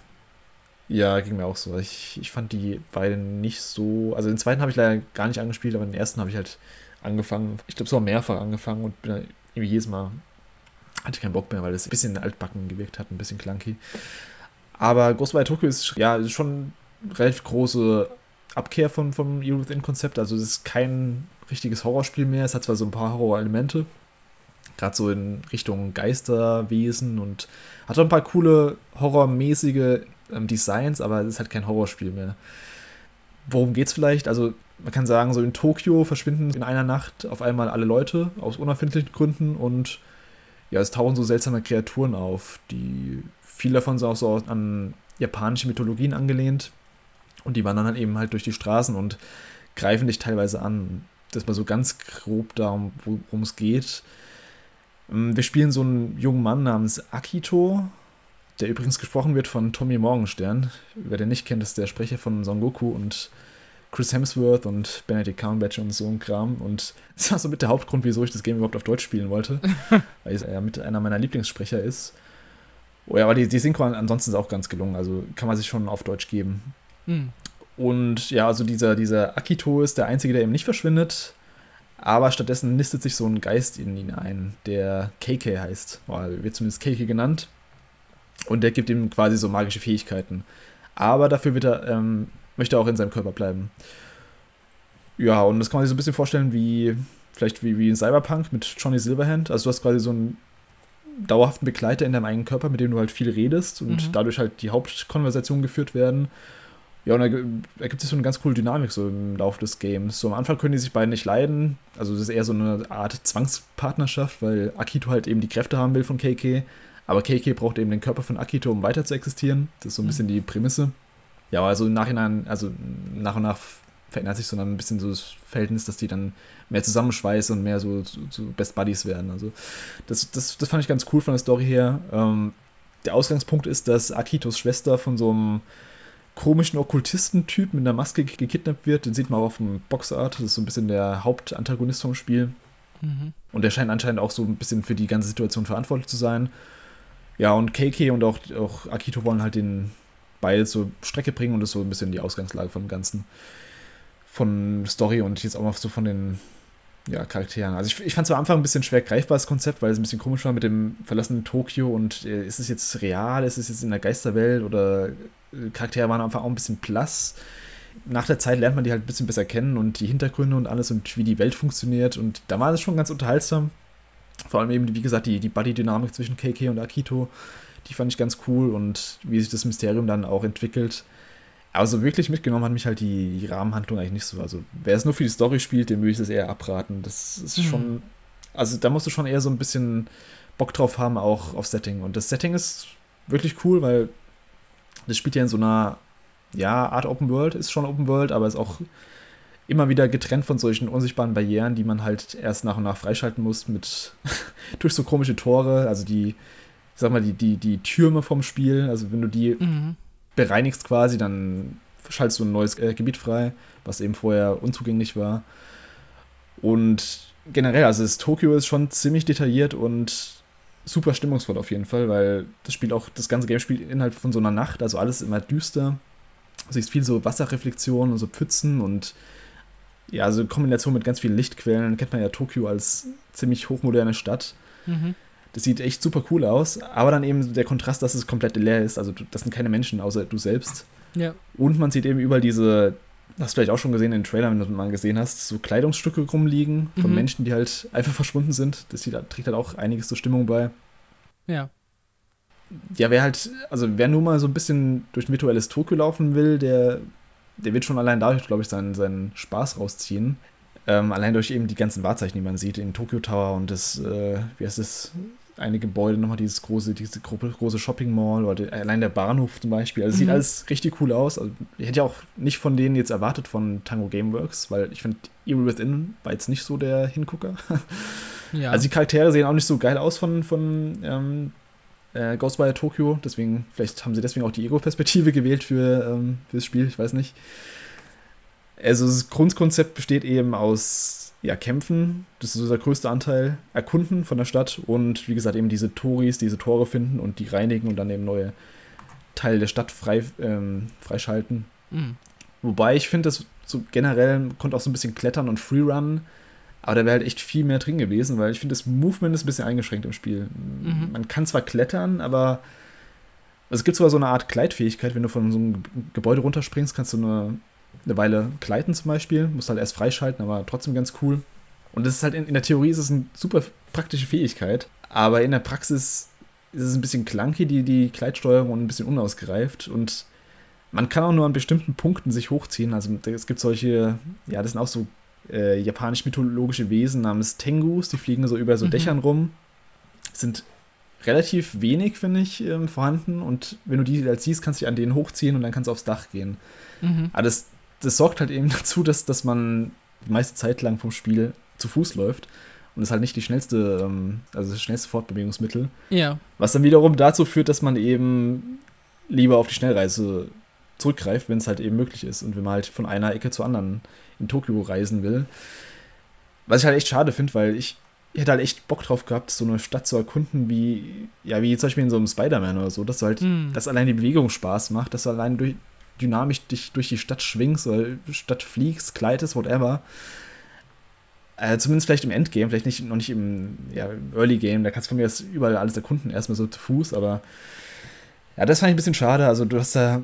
Ja, ging mir auch so. Ich, ich fand die beiden nicht so. Also den zweiten habe ich leider gar nicht angespielt, aber den ersten habe ich halt angefangen. Ich glaube, es war mehrfach angefangen und bin dann irgendwie jedes Mal hatte ich keinen Bock mehr, weil es ein bisschen altbacken gewirkt hat, ein bisschen clunky. Aber Ghostwire Tokyo ist ja ist schon eine relativ große Abkehr vom, vom Evil Within-Konzept. Also es ist kein richtiges Horrorspiel mehr. Es hat zwar so ein paar Horror-Elemente, gerade so in Richtung Geisterwesen und hat auch ein paar coole horrormäßige ähm, Designs, aber es ist halt kein Horrorspiel mehr. Worum geht's vielleicht? Also, man kann sagen, so in Tokio verschwinden in einer Nacht auf einmal alle Leute aus unerfindlichen Gründen und ja, es tauchen so seltsame Kreaturen auf, die viele davon sind auch so an japanische Mythologien angelehnt und die wandern dann eben halt durch die Straßen und greifen dich teilweise an. Das mal so ganz grob darum, worum es geht. Ähm, wir spielen so einen jungen Mann namens Akito, der übrigens gesprochen wird von Tommy Morgenstern. Wer den nicht kennt, ist der Sprecher von Son Goku und Chris Hemsworth und Benedict Cumberbatch und so ein Kram. Und das war so mit der Hauptgrund, wieso ich das Game überhaupt auf Deutsch spielen wollte. weil er ja mit einer meiner Lieblingssprecher ist. Oh ja, aber die, die Synchro ansonsten ist auch ganz gelungen. Also kann man sich schon auf Deutsch geben. Hm. Und ja, also dieser, dieser Akito ist der Einzige, der eben nicht verschwindet. Aber stattdessen nistet sich so ein Geist in ihn ein, der KK heißt. Oder wird zumindest KK genannt. Und der gibt ihm quasi so magische Fähigkeiten. Aber dafür wird er, ähm, möchte er auch in seinem Körper bleiben. Ja, und das kann man sich so ein bisschen vorstellen wie, vielleicht wie, wie in Cyberpunk mit Johnny Silverhand. Also du hast quasi so einen dauerhaften Begleiter in deinem eigenen Körper, mit dem du halt viel redest und mhm. dadurch halt die Hauptkonversation geführt werden. Ja, und da ergibt sich so eine ganz coole Dynamik so im Laufe des Games. So am Anfang können die sich beide nicht leiden. Also das ist eher so eine Art Zwangspartnerschaft, weil Akito halt eben die Kräfte haben will von KK. Aber KK braucht eben den Körper von Akito, um weiter zu existieren. Das ist so ein mhm. bisschen die Prämisse. Ja, also im Nachhinein, also nach und nach verändert sich so ein bisschen so das Verhältnis, dass die dann mehr zusammenschweißen und mehr so zu, zu Best Buddies werden. Also das, das, das fand ich ganz cool von der Story her. Ähm, der Ausgangspunkt ist, dass Akitos Schwester von so einem komischen Okkultistentyp mit einer Maske gekidnappt wird. Den sieht man auch auf dem Boxart. Das ist so ein bisschen der Hauptantagonist vom Spiel. Mhm. Und der scheint anscheinend auch so ein bisschen für die ganze Situation verantwortlich zu sein. Ja, und KK und auch, auch Akito wollen halt den beide zur Strecke bringen und das ist so ein bisschen die Ausgangslage vom Ganzen. Von Story und jetzt auch mal so von den ja, Charakteren. Also ich, ich fand es am Anfang ein bisschen schwer greifbar, das Konzept, weil es ein bisschen komisch war mit dem verlassenen Tokio und äh, ist es jetzt real, ist es jetzt in der Geisterwelt oder äh, Charaktere waren einfach auch ein bisschen blass. Nach der Zeit lernt man die halt ein bisschen besser kennen und die Hintergründe und alles und wie die Welt funktioniert und da war es schon ganz unterhaltsam. Vor allem eben, wie gesagt, die, die Buddy-Dynamik zwischen KK und Akito, die fand ich ganz cool und wie sich das Mysterium dann auch entwickelt. Aber so wirklich mitgenommen hat mich halt die, die Rahmenhandlung eigentlich nicht so. Also, wer es nur für die Story spielt, dem würde ich das eher abraten. Das ist mhm. schon. Also, da musst du schon eher so ein bisschen Bock drauf haben, auch auf Setting. Und das Setting ist wirklich cool, weil das spielt ja in so einer, ja, Art Open World, ist schon Open World, aber ist auch immer wieder getrennt von solchen unsichtbaren Barrieren, die man halt erst nach und nach freischalten muss mit durch so komische Tore, also die, ich sag mal, die, die, die Türme vom Spiel, also wenn du die mhm. bereinigst quasi, dann schaltest du ein neues äh, Gebiet frei, was eben vorher unzugänglich war. Und generell, also das Tokio ist schon ziemlich detailliert und super stimmungsvoll auf jeden Fall, weil das Spiel auch, das ganze Game spielt innerhalb von so einer Nacht, also alles immer düster. Es ist viel so Wasserreflexion und so Pfützen und ja, also in Kombination mit ganz vielen Lichtquellen kennt man ja Tokio als ziemlich hochmoderne Stadt. Mhm. Das sieht echt super cool aus, aber dann eben der Kontrast, dass es komplett leer ist. Also das sind keine Menschen, außer du selbst. Ja. Und man sieht eben überall diese, hast du vielleicht auch schon gesehen in den Trailern, wenn du mal gesehen hast, so Kleidungsstücke rumliegen von mhm. Menschen, die halt einfach verschwunden sind. Das trägt halt auch einiges zur Stimmung bei. Ja. Ja, wer halt, also wer nur mal so ein bisschen durch ein virtuelles Tokio laufen will, der der wird schon allein dadurch, glaube ich, seinen, seinen Spaß rausziehen. Ähm, allein durch eben die ganzen Wahrzeichen, die man sieht, in Tokyo Tower und das, äh, wie heißt das, eine Gebäude, nochmal dieses große, diese große Shopping Mall oder die, allein der Bahnhof zum Beispiel. Also mhm. sieht alles richtig cool aus. Also, ich hätte ja auch nicht von denen jetzt erwartet von Tango Gameworks, weil ich finde, Evil Within war jetzt nicht so der Hingucker. Ja. Also die Charaktere sehen auch nicht so geil aus von, von ähm, äh, Ghostwire Tokyo. Deswegen, vielleicht haben sie deswegen auch die Ego-Perspektive gewählt für, ähm, das Spiel, ich weiß nicht. Also das Grundkonzept besteht eben aus ja, Kämpfen, das ist so der größte Anteil, Erkunden von der Stadt und wie gesagt eben diese Toris, diese Tore finden und die reinigen und dann eben neue Teile der Stadt frei, ähm, freischalten. Mhm. Wobei ich finde, das so generell konnte auch so ein bisschen klettern und Freerun aber da wäre halt echt viel mehr drin gewesen, weil ich finde, das Movement ist ein bisschen eingeschränkt im Spiel. Mhm. Man kann zwar klettern, aber also es gibt sogar so eine Art Gleitfähigkeit. Wenn du von so einem Gebäude runterspringst, kannst du eine, eine Weile gleiten zum Beispiel. Musst halt erst freischalten, aber trotzdem ganz cool. Und das ist halt in, in der Theorie ist es eine super praktische Fähigkeit, aber in der Praxis ist es ein bisschen clunky, die, die Gleitsteuerung und ein bisschen unausgereift. Und man kann auch nur an bestimmten Punkten sich hochziehen. Also es gibt solche, ja, das sind auch so äh, japanisch-mythologische Wesen namens Tengus, die fliegen so über so mhm. Dächern rum. Sind relativ wenig, finde ich, ähm, vorhanden. Und wenn du die als siehst, kannst du dich an denen hochziehen und dann kannst du aufs Dach gehen. Mhm. Aber das, das sorgt halt eben dazu, dass, dass man die meiste Zeit lang vom Spiel zu Fuß läuft. Und ist halt nicht die schnellste, ähm, also das schnellste Fortbewegungsmittel. Ja. Was dann wiederum dazu führt, dass man eben lieber auf die Schnellreise zurückgreift, wenn es halt eben möglich ist. Und wenn man halt von einer Ecke zur anderen in Tokio reisen will. Was ich halt echt schade finde, weil ich, hätte halt echt Bock drauf gehabt, so eine Stadt zu erkunden, wie, ja, wie zum Beispiel in so einem Spider-Man oder so, dass du halt, mm. dass allein die Bewegung Spaß macht, dass du allein durch, dynamisch dich durch die Stadt schwingst oder Stadt fliegst, gleitest, whatever. Äh, zumindest vielleicht im Endgame, vielleicht nicht, noch nicht im ja, Early Game. Da kannst du von mir jetzt überall alles erkunden, erstmal so zu Fuß, aber ja, das fand ich ein bisschen schade. Also, du hast da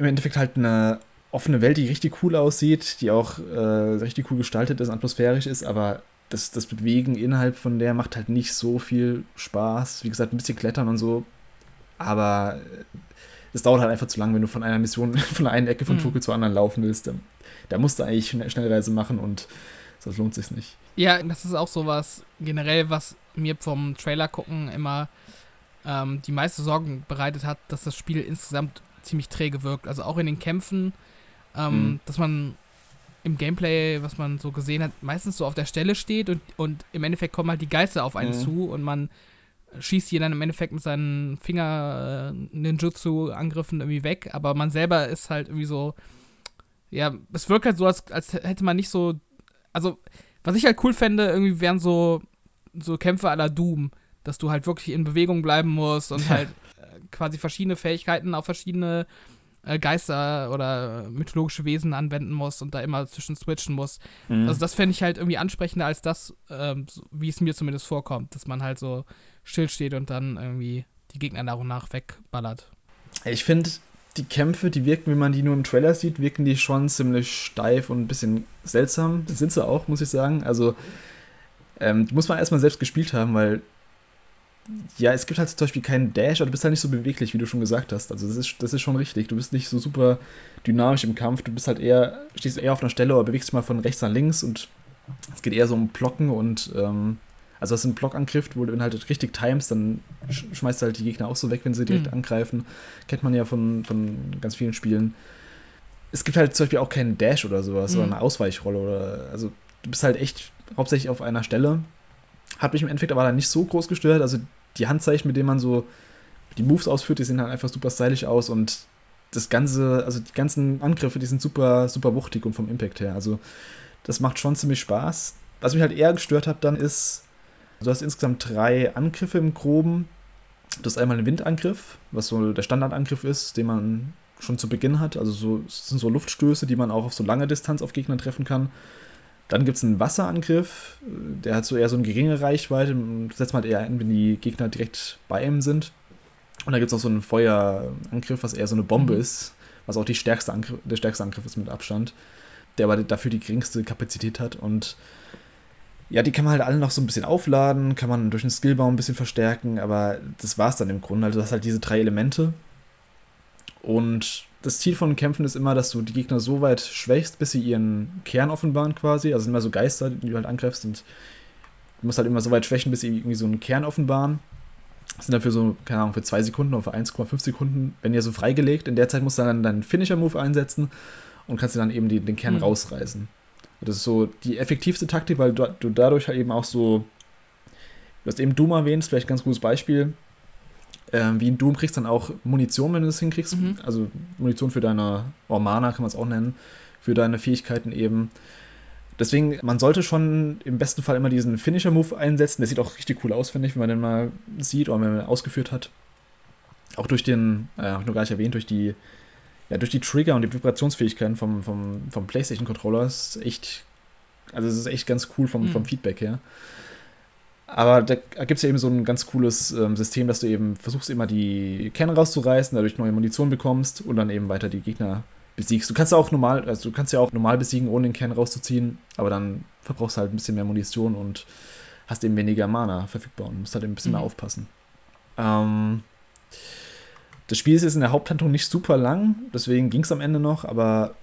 im Endeffekt halt eine offene Welt, die richtig cool aussieht, die auch äh, richtig cool gestaltet ist, atmosphärisch ist, aber das, das Bewegen innerhalb von der macht halt nicht so viel Spaß. Wie gesagt, ein bisschen klettern und so, aber es dauert halt einfach zu lang, wenn du von einer Mission, von einer Ecke von mhm. Tokio zur anderen laufen willst. Da, da musst du eigentlich eine Schnellreise machen und sonst lohnt sich nicht. Ja, das ist auch sowas generell, was mir vom Trailer gucken immer ähm, die meiste Sorgen bereitet hat, dass das Spiel insgesamt ziemlich träge wirkt. Also auch in den Kämpfen, ähm, mhm. dass man im Gameplay, was man so gesehen hat, meistens so auf der Stelle steht und, und im Endeffekt kommen halt die Geister auf einen mhm. zu und man schießt die dann im Endeffekt mit seinen Finger-Ninjutsu-Angriffen irgendwie weg, aber man selber ist halt irgendwie so, ja, es wirkt halt so, als, als hätte man nicht so, also, was ich halt cool fände, irgendwie wären so, so Kämpfe à la Doom, dass du halt wirklich in Bewegung bleiben musst und halt äh, quasi verschiedene Fähigkeiten auf verschiedene äh, Geister oder mythologische Wesen anwenden musst und da immer zwischen switchen musst. Mhm. Also das fände ich halt irgendwie ansprechender als das, ähm, wie es mir zumindest vorkommt, dass man halt so stillsteht und dann irgendwie die Gegner nach und nach wegballert. Ich finde, die Kämpfe, die wirken, wenn man die nur im Trailer sieht, wirken die schon ziemlich steif und ein bisschen seltsam. Das sind sie auch, muss ich sagen. Also, ähm, die muss man erstmal selbst gespielt haben, weil ja, es gibt halt zum Beispiel keinen Dash, aber du bist halt nicht so beweglich, wie du schon gesagt hast. Also das ist, das ist schon richtig. Du bist nicht so super dynamisch im Kampf. Du bist halt eher, stehst eher auf einer Stelle oder bewegst dich mal von rechts nach links und es geht eher so um Blocken und ähm, also das ist ein Blockangriff, wo du halt richtig timest, dann schmeißt du halt die Gegner auch so weg, wenn sie direkt mhm. angreifen. Kennt man ja von, von ganz vielen Spielen. Es gibt halt zum Beispiel auch keinen Dash oder sowas mhm. oder eine Ausweichrolle oder also du bist halt echt hauptsächlich auf einer Stelle. Hat mich im Endeffekt aber dann nicht so groß gestört. Also die Handzeichen, mit denen man so die Moves ausführt, die sehen halt einfach super stylisch aus und das ganze, also die ganzen Angriffe, die sind super, super wuchtig und vom Impact her. Also das macht schon ziemlich Spaß. Was mich halt eher gestört hat dann ist, du hast insgesamt drei Angriffe im Groben. Du hast einmal einen Windangriff, was so der Standardangriff ist, den man schon zu Beginn hat. Also so, das sind so Luftstöße, die man auch auf so lange Distanz auf Gegner treffen kann. Dann gibt es einen Wasserangriff, der hat so eher so eine geringe Reichweite. Setzt man halt eher ein, wenn die Gegner direkt bei ihm sind. Und dann gibt es auch so einen Feuerangriff, was eher so eine Bombe mhm. ist, was auch die stärkste der stärkste Angriff ist mit Abstand, der aber dafür die geringste Kapazität hat. Und ja, die kann man halt alle noch so ein bisschen aufladen, kann man durch den Skillbaum ein bisschen verstärken, aber das war es dann im Grunde. Also, das halt diese drei Elemente. Und das Ziel von Kämpfen ist immer, dass du die Gegner so weit schwächst, bis sie ihren Kern offenbaren quasi. Also sind immer so Geister, die du halt angreifst und du musst halt immer so weit schwächen, bis sie irgendwie so einen Kern offenbaren. Das sind dafür so, keine Ahnung, für zwei Sekunden oder für 1,5 Sekunden, wenn ihr so freigelegt. In der Zeit musst du dann deinen Finisher-Move einsetzen und kannst dir dann eben die, den Kern mhm. rausreißen. Das ist so die effektivste Taktik, weil du, du dadurch halt eben auch so. Du hast eben Doom erwähnt, vielleicht ein ganz gutes Beispiel ähm, wie in Doom kriegst du dann auch Munition, wenn du es hinkriegst. Mhm. Also Munition für deine Ormana kann man es auch nennen, für deine Fähigkeiten eben. Deswegen, man sollte schon im besten Fall immer diesen Finisher-Move einsetzen. Der sieht auch richtig cool aus, finde ich, wenn man den mal sieht oder wenn man ihn ausgeführt hat. Auch durch den, äh, habe ich nur gar nicht erwähnt, durch die, ja, durch die Trigger und die Vibrationsfähigkeiten vom, vom, vom PlayStation-Controller ist echt, also es ist echt ganz cool vom, mhm. vom Feedback her. Aber da gibt es ja eben so ein ganz cooles ähm, System, dass du eben versuchst, immer die Kerne rauszureißen, dadurch neue Munition bekommst und dann eben weiter die Gegner besiegst. Du kannst ja auch normal, also du kannst ja auch normal besiegen, ohne den Kern rauszuziehen, aber dann verbrauchst du halt ein bisschen mehr Munition und hast eben weniger Mana verfügbar und musst halt ein bisschen mhm. mehr aufpassen. Ähm, das Spiel ist jetzt in der Haupthandlung nicht super lang, deswegen ging es am Ende noch, aber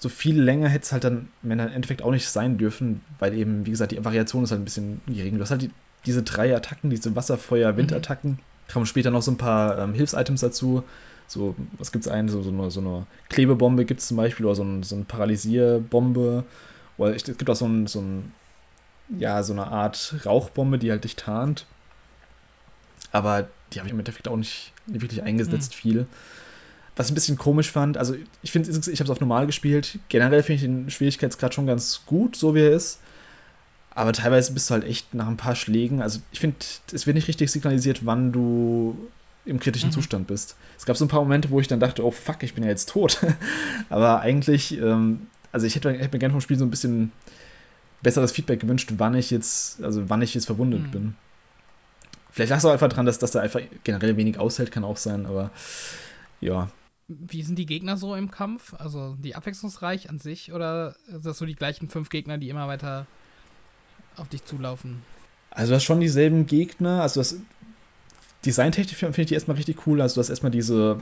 so viel länger hätte es halt dann im Endeffekt auch nicht sein dürfen, weil eben, wie gesagt, die Variation ist halt ein bisschen gering. Du hast halt die, diese drei Attacken, diese Wasserfeuer-Windattacken. Mhm. Kommen später noch so ein paar ähm, Hilfsitems dazu. So, was gibt es einen? So, so, eine, so eine Klebebombe gibt es zum Beispiel, oder so, ein, so eine Paralysierbombe. Oder es gibt auch so, ein, so, ein, ja, so eine Art Rauchbombe, die halt dich tarnt. Aber die habe ich im Endeffekt auch nicht wirklich eingesetzt, mhm. viel. Was ich ein bisschen komisch fand, also ich finde, ich habe es auf normal gespielt. Generell finde ich den Schwierigkeitsgrad schon ganz gut, so wie er ist. Aber teilweise bist du halt echt nach ein paar Schlägen. Also ich finde, es wird nicht richtig signalisiert, wann du im kritischen mhm. Zustand bist. Es gab so ein paar Momente, wo ich dann dachte, oh fuck, ich bin ja jetzt tot. Aber eigentlich, ähm, also ich hätte, hätte mir gerne vom Spiel so ein bisschen besseres Feedback gewünscht, wann ich jetzt, also wann ich jetzt verwundet mhm. bin. Vielleicht lag es auch einfach dran, dass, dass da einfach generell wenig aushält, kann auch sein, aber ja. Wie sind die Gegner so im Kampf? Also die abwechslungsreich an sich oder sind das so die gleichen fünf Gegner, die immer weiter auf dich zulaufen? Also du hast schon dieselben Gegner, also das Designtechnisch finde ich die erstmal richtig cool. Also du hast erstmal diese,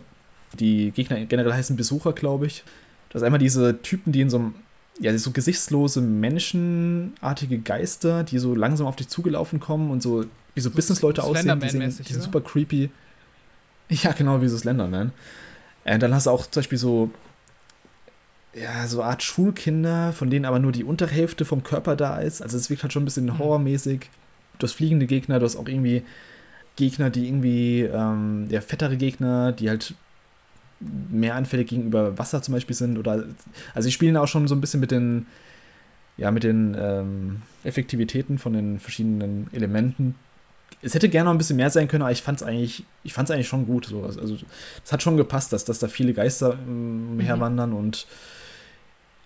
die Gegner generell heißen Besucher, glaube ich. Du hast einmal diese Typen, die in so einem, ja, so gesichtslose, menschenartige Geister, die so langsam auf dich zugelaufen kommen und so wie so, so Businessleute aussehen. Die sind, die sind super creepy. Ja, genau, wie so Slenderman. Äh, dann hast du auch zum Beispiel so, ja, so Art Schulkinder, von denen aber nur die untere Hälfte vom Körper da ist. Also es wirkt halt schon ein bisschen mhm. horrormäßig. Du hast fliegende Gegner, du hast auch irgendwie Gegner, die irgendwie, ähm, ja, fettere Gegner, die halt mehr anfällig gegenüber Wasser zum Beispiel sind. Oder also sie spielen auch schon so ein bisschen mit den, ja, mit den ähm, Effektivitäten von den verschiedenen Elementen. Es hätte gerne noch ein bisschen mehr sein können, aber ich fand es eigentlich, ich eigentlich schon gut. So. Also es hat schon gepasst, dass, dass da viele Geister ähm, herwandern mhm. und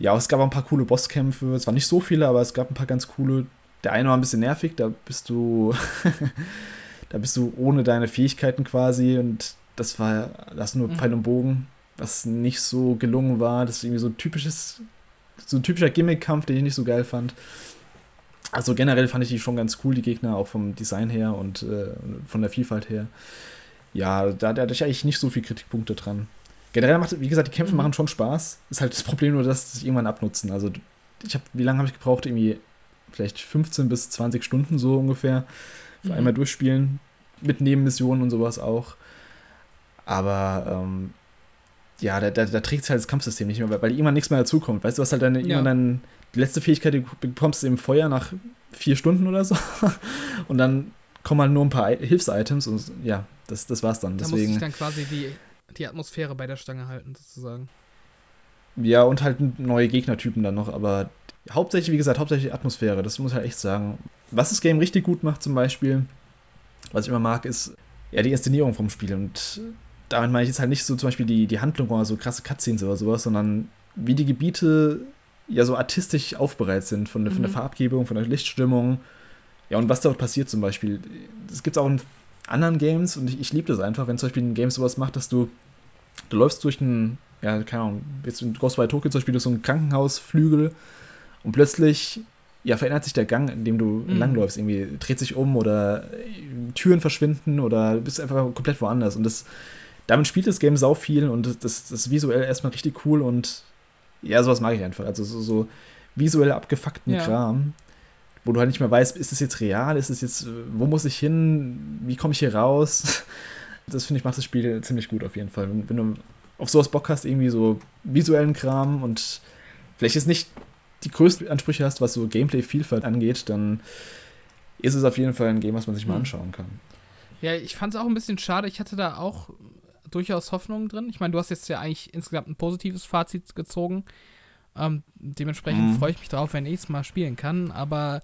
ja, es gab auch ein paar coole Bosskämpfe. Es waren nicht so viele, aber es gab ein paar ganz coole. Der eine war ein bisschen nervig, da bist du da bist du ohne deine Fähigkeiten quasi und das war, das nur mhm. Pfeil und Bogen, was nicht so gelungen war. Das ist irgendwie so ein typisches, so ein typischer Gimmick-Kampf, den ich nicht so geil fand. Also generell fand ich die schon ganz cool, die Gegner, auch vom Design her und äh, von der Vielfalt her. Ja, da, da hatte ich eigentlich nicht so viele Kritikpunkte dran. Generell macht, wie gesagt, die Kämpfe machen schon Spaß. Ist halt das Problem nur, dass sie sich irgendwann abnutzen. Also ich habe, wie lange habe ich gebraucht? Irgendwie vielleicht 15 bis 20 Stunden so ungefähr für mhm. einmal durchspielen, mit Nebenmissionen und sowas auch. Aber ähm, ja, da, da, da trägt es halt das Kampfsystem nicht mehr, weil, irgendwann nichts mehr dazukommt. Weißt du, was halt deine, ja. dann die letzte Fähigkeit, die bekommst du im Feuer nach vier Stunden oder so. und dann kommen halt nur ein paar Hilfs-Items und ja, das, das war's dann. Da Deswegen, muss ich dann quasi die, die Atmosphäre bei der Stange halten, sozusagen. Ja, und halt neue Gegnertypen dann noch, aber hauptsächlich, wie gesagt, hauptsächlich Atmosphäre, das muss ich halt echt sagen. Was das Game richtig gut macht, zum Beispiel, was ich immer mag, ist ja die Inszenierung vom Spiel. Und damit meine ich jetzt halt nicht so zum Beispiel die, die Handlung oder so krasse Cutscenes oder sowas, sondern wie die Gebiete ja so artistisch aufbereitet sind, von, mhm. von der mhm. Farbgebung, von der Lichtstimmung. Ja, und was dort passiert zum Beispiel. Das gibt es auch in anderen Games und ich, ich liebe das einfach, wenn zum Beispiel ein Game sowas macht, dass du, du läufst durch ein, ja, keine Ahnung, jetzt in Ghostwire Tokyo zum Beispiel durch so einen Krankenhausflügel und plötzlich ja, verändert sich der Gang, in dem du mhm. langläufst. Irgendwie dreht sich um oder Türen verschwinden oder du bist einfach komplett woanders. Und das, damit spielt das Game sau viel und das, das ist visuell erstmal richtig cool und ja, sowas mag ich einfach. Also so, so visuell abgefuckten ja. Kram, wo du halt nicht mehr weißt, ist es jetzt real, ist es jetzt, wo muss ich hin, wie komme ich hier raus? Das finde ich macht das Spiel ziemlich gut auf jeden Fall. Wenn, wenn du auf sowas Bock hast, irgendwie so visuellen Kram und vielleicht ist nicht die größten Ansprüche hast, was so Gameplay-Vielfalt angeht, dann ist es auf jeden Fall ein Game, was man sich mal hm. anschauen kann. Ja, ich fand es auch ein bisschen schade. Ich hatte da auch durchaus Hoffnungen drin. Ich meine, du hast jetzt ja eigentlich insgesamt ein positives Fazit gezogen. Ähm, dementsprechend mhm. freue ich mich drauf, wenn ich es mal spielen kann. Aber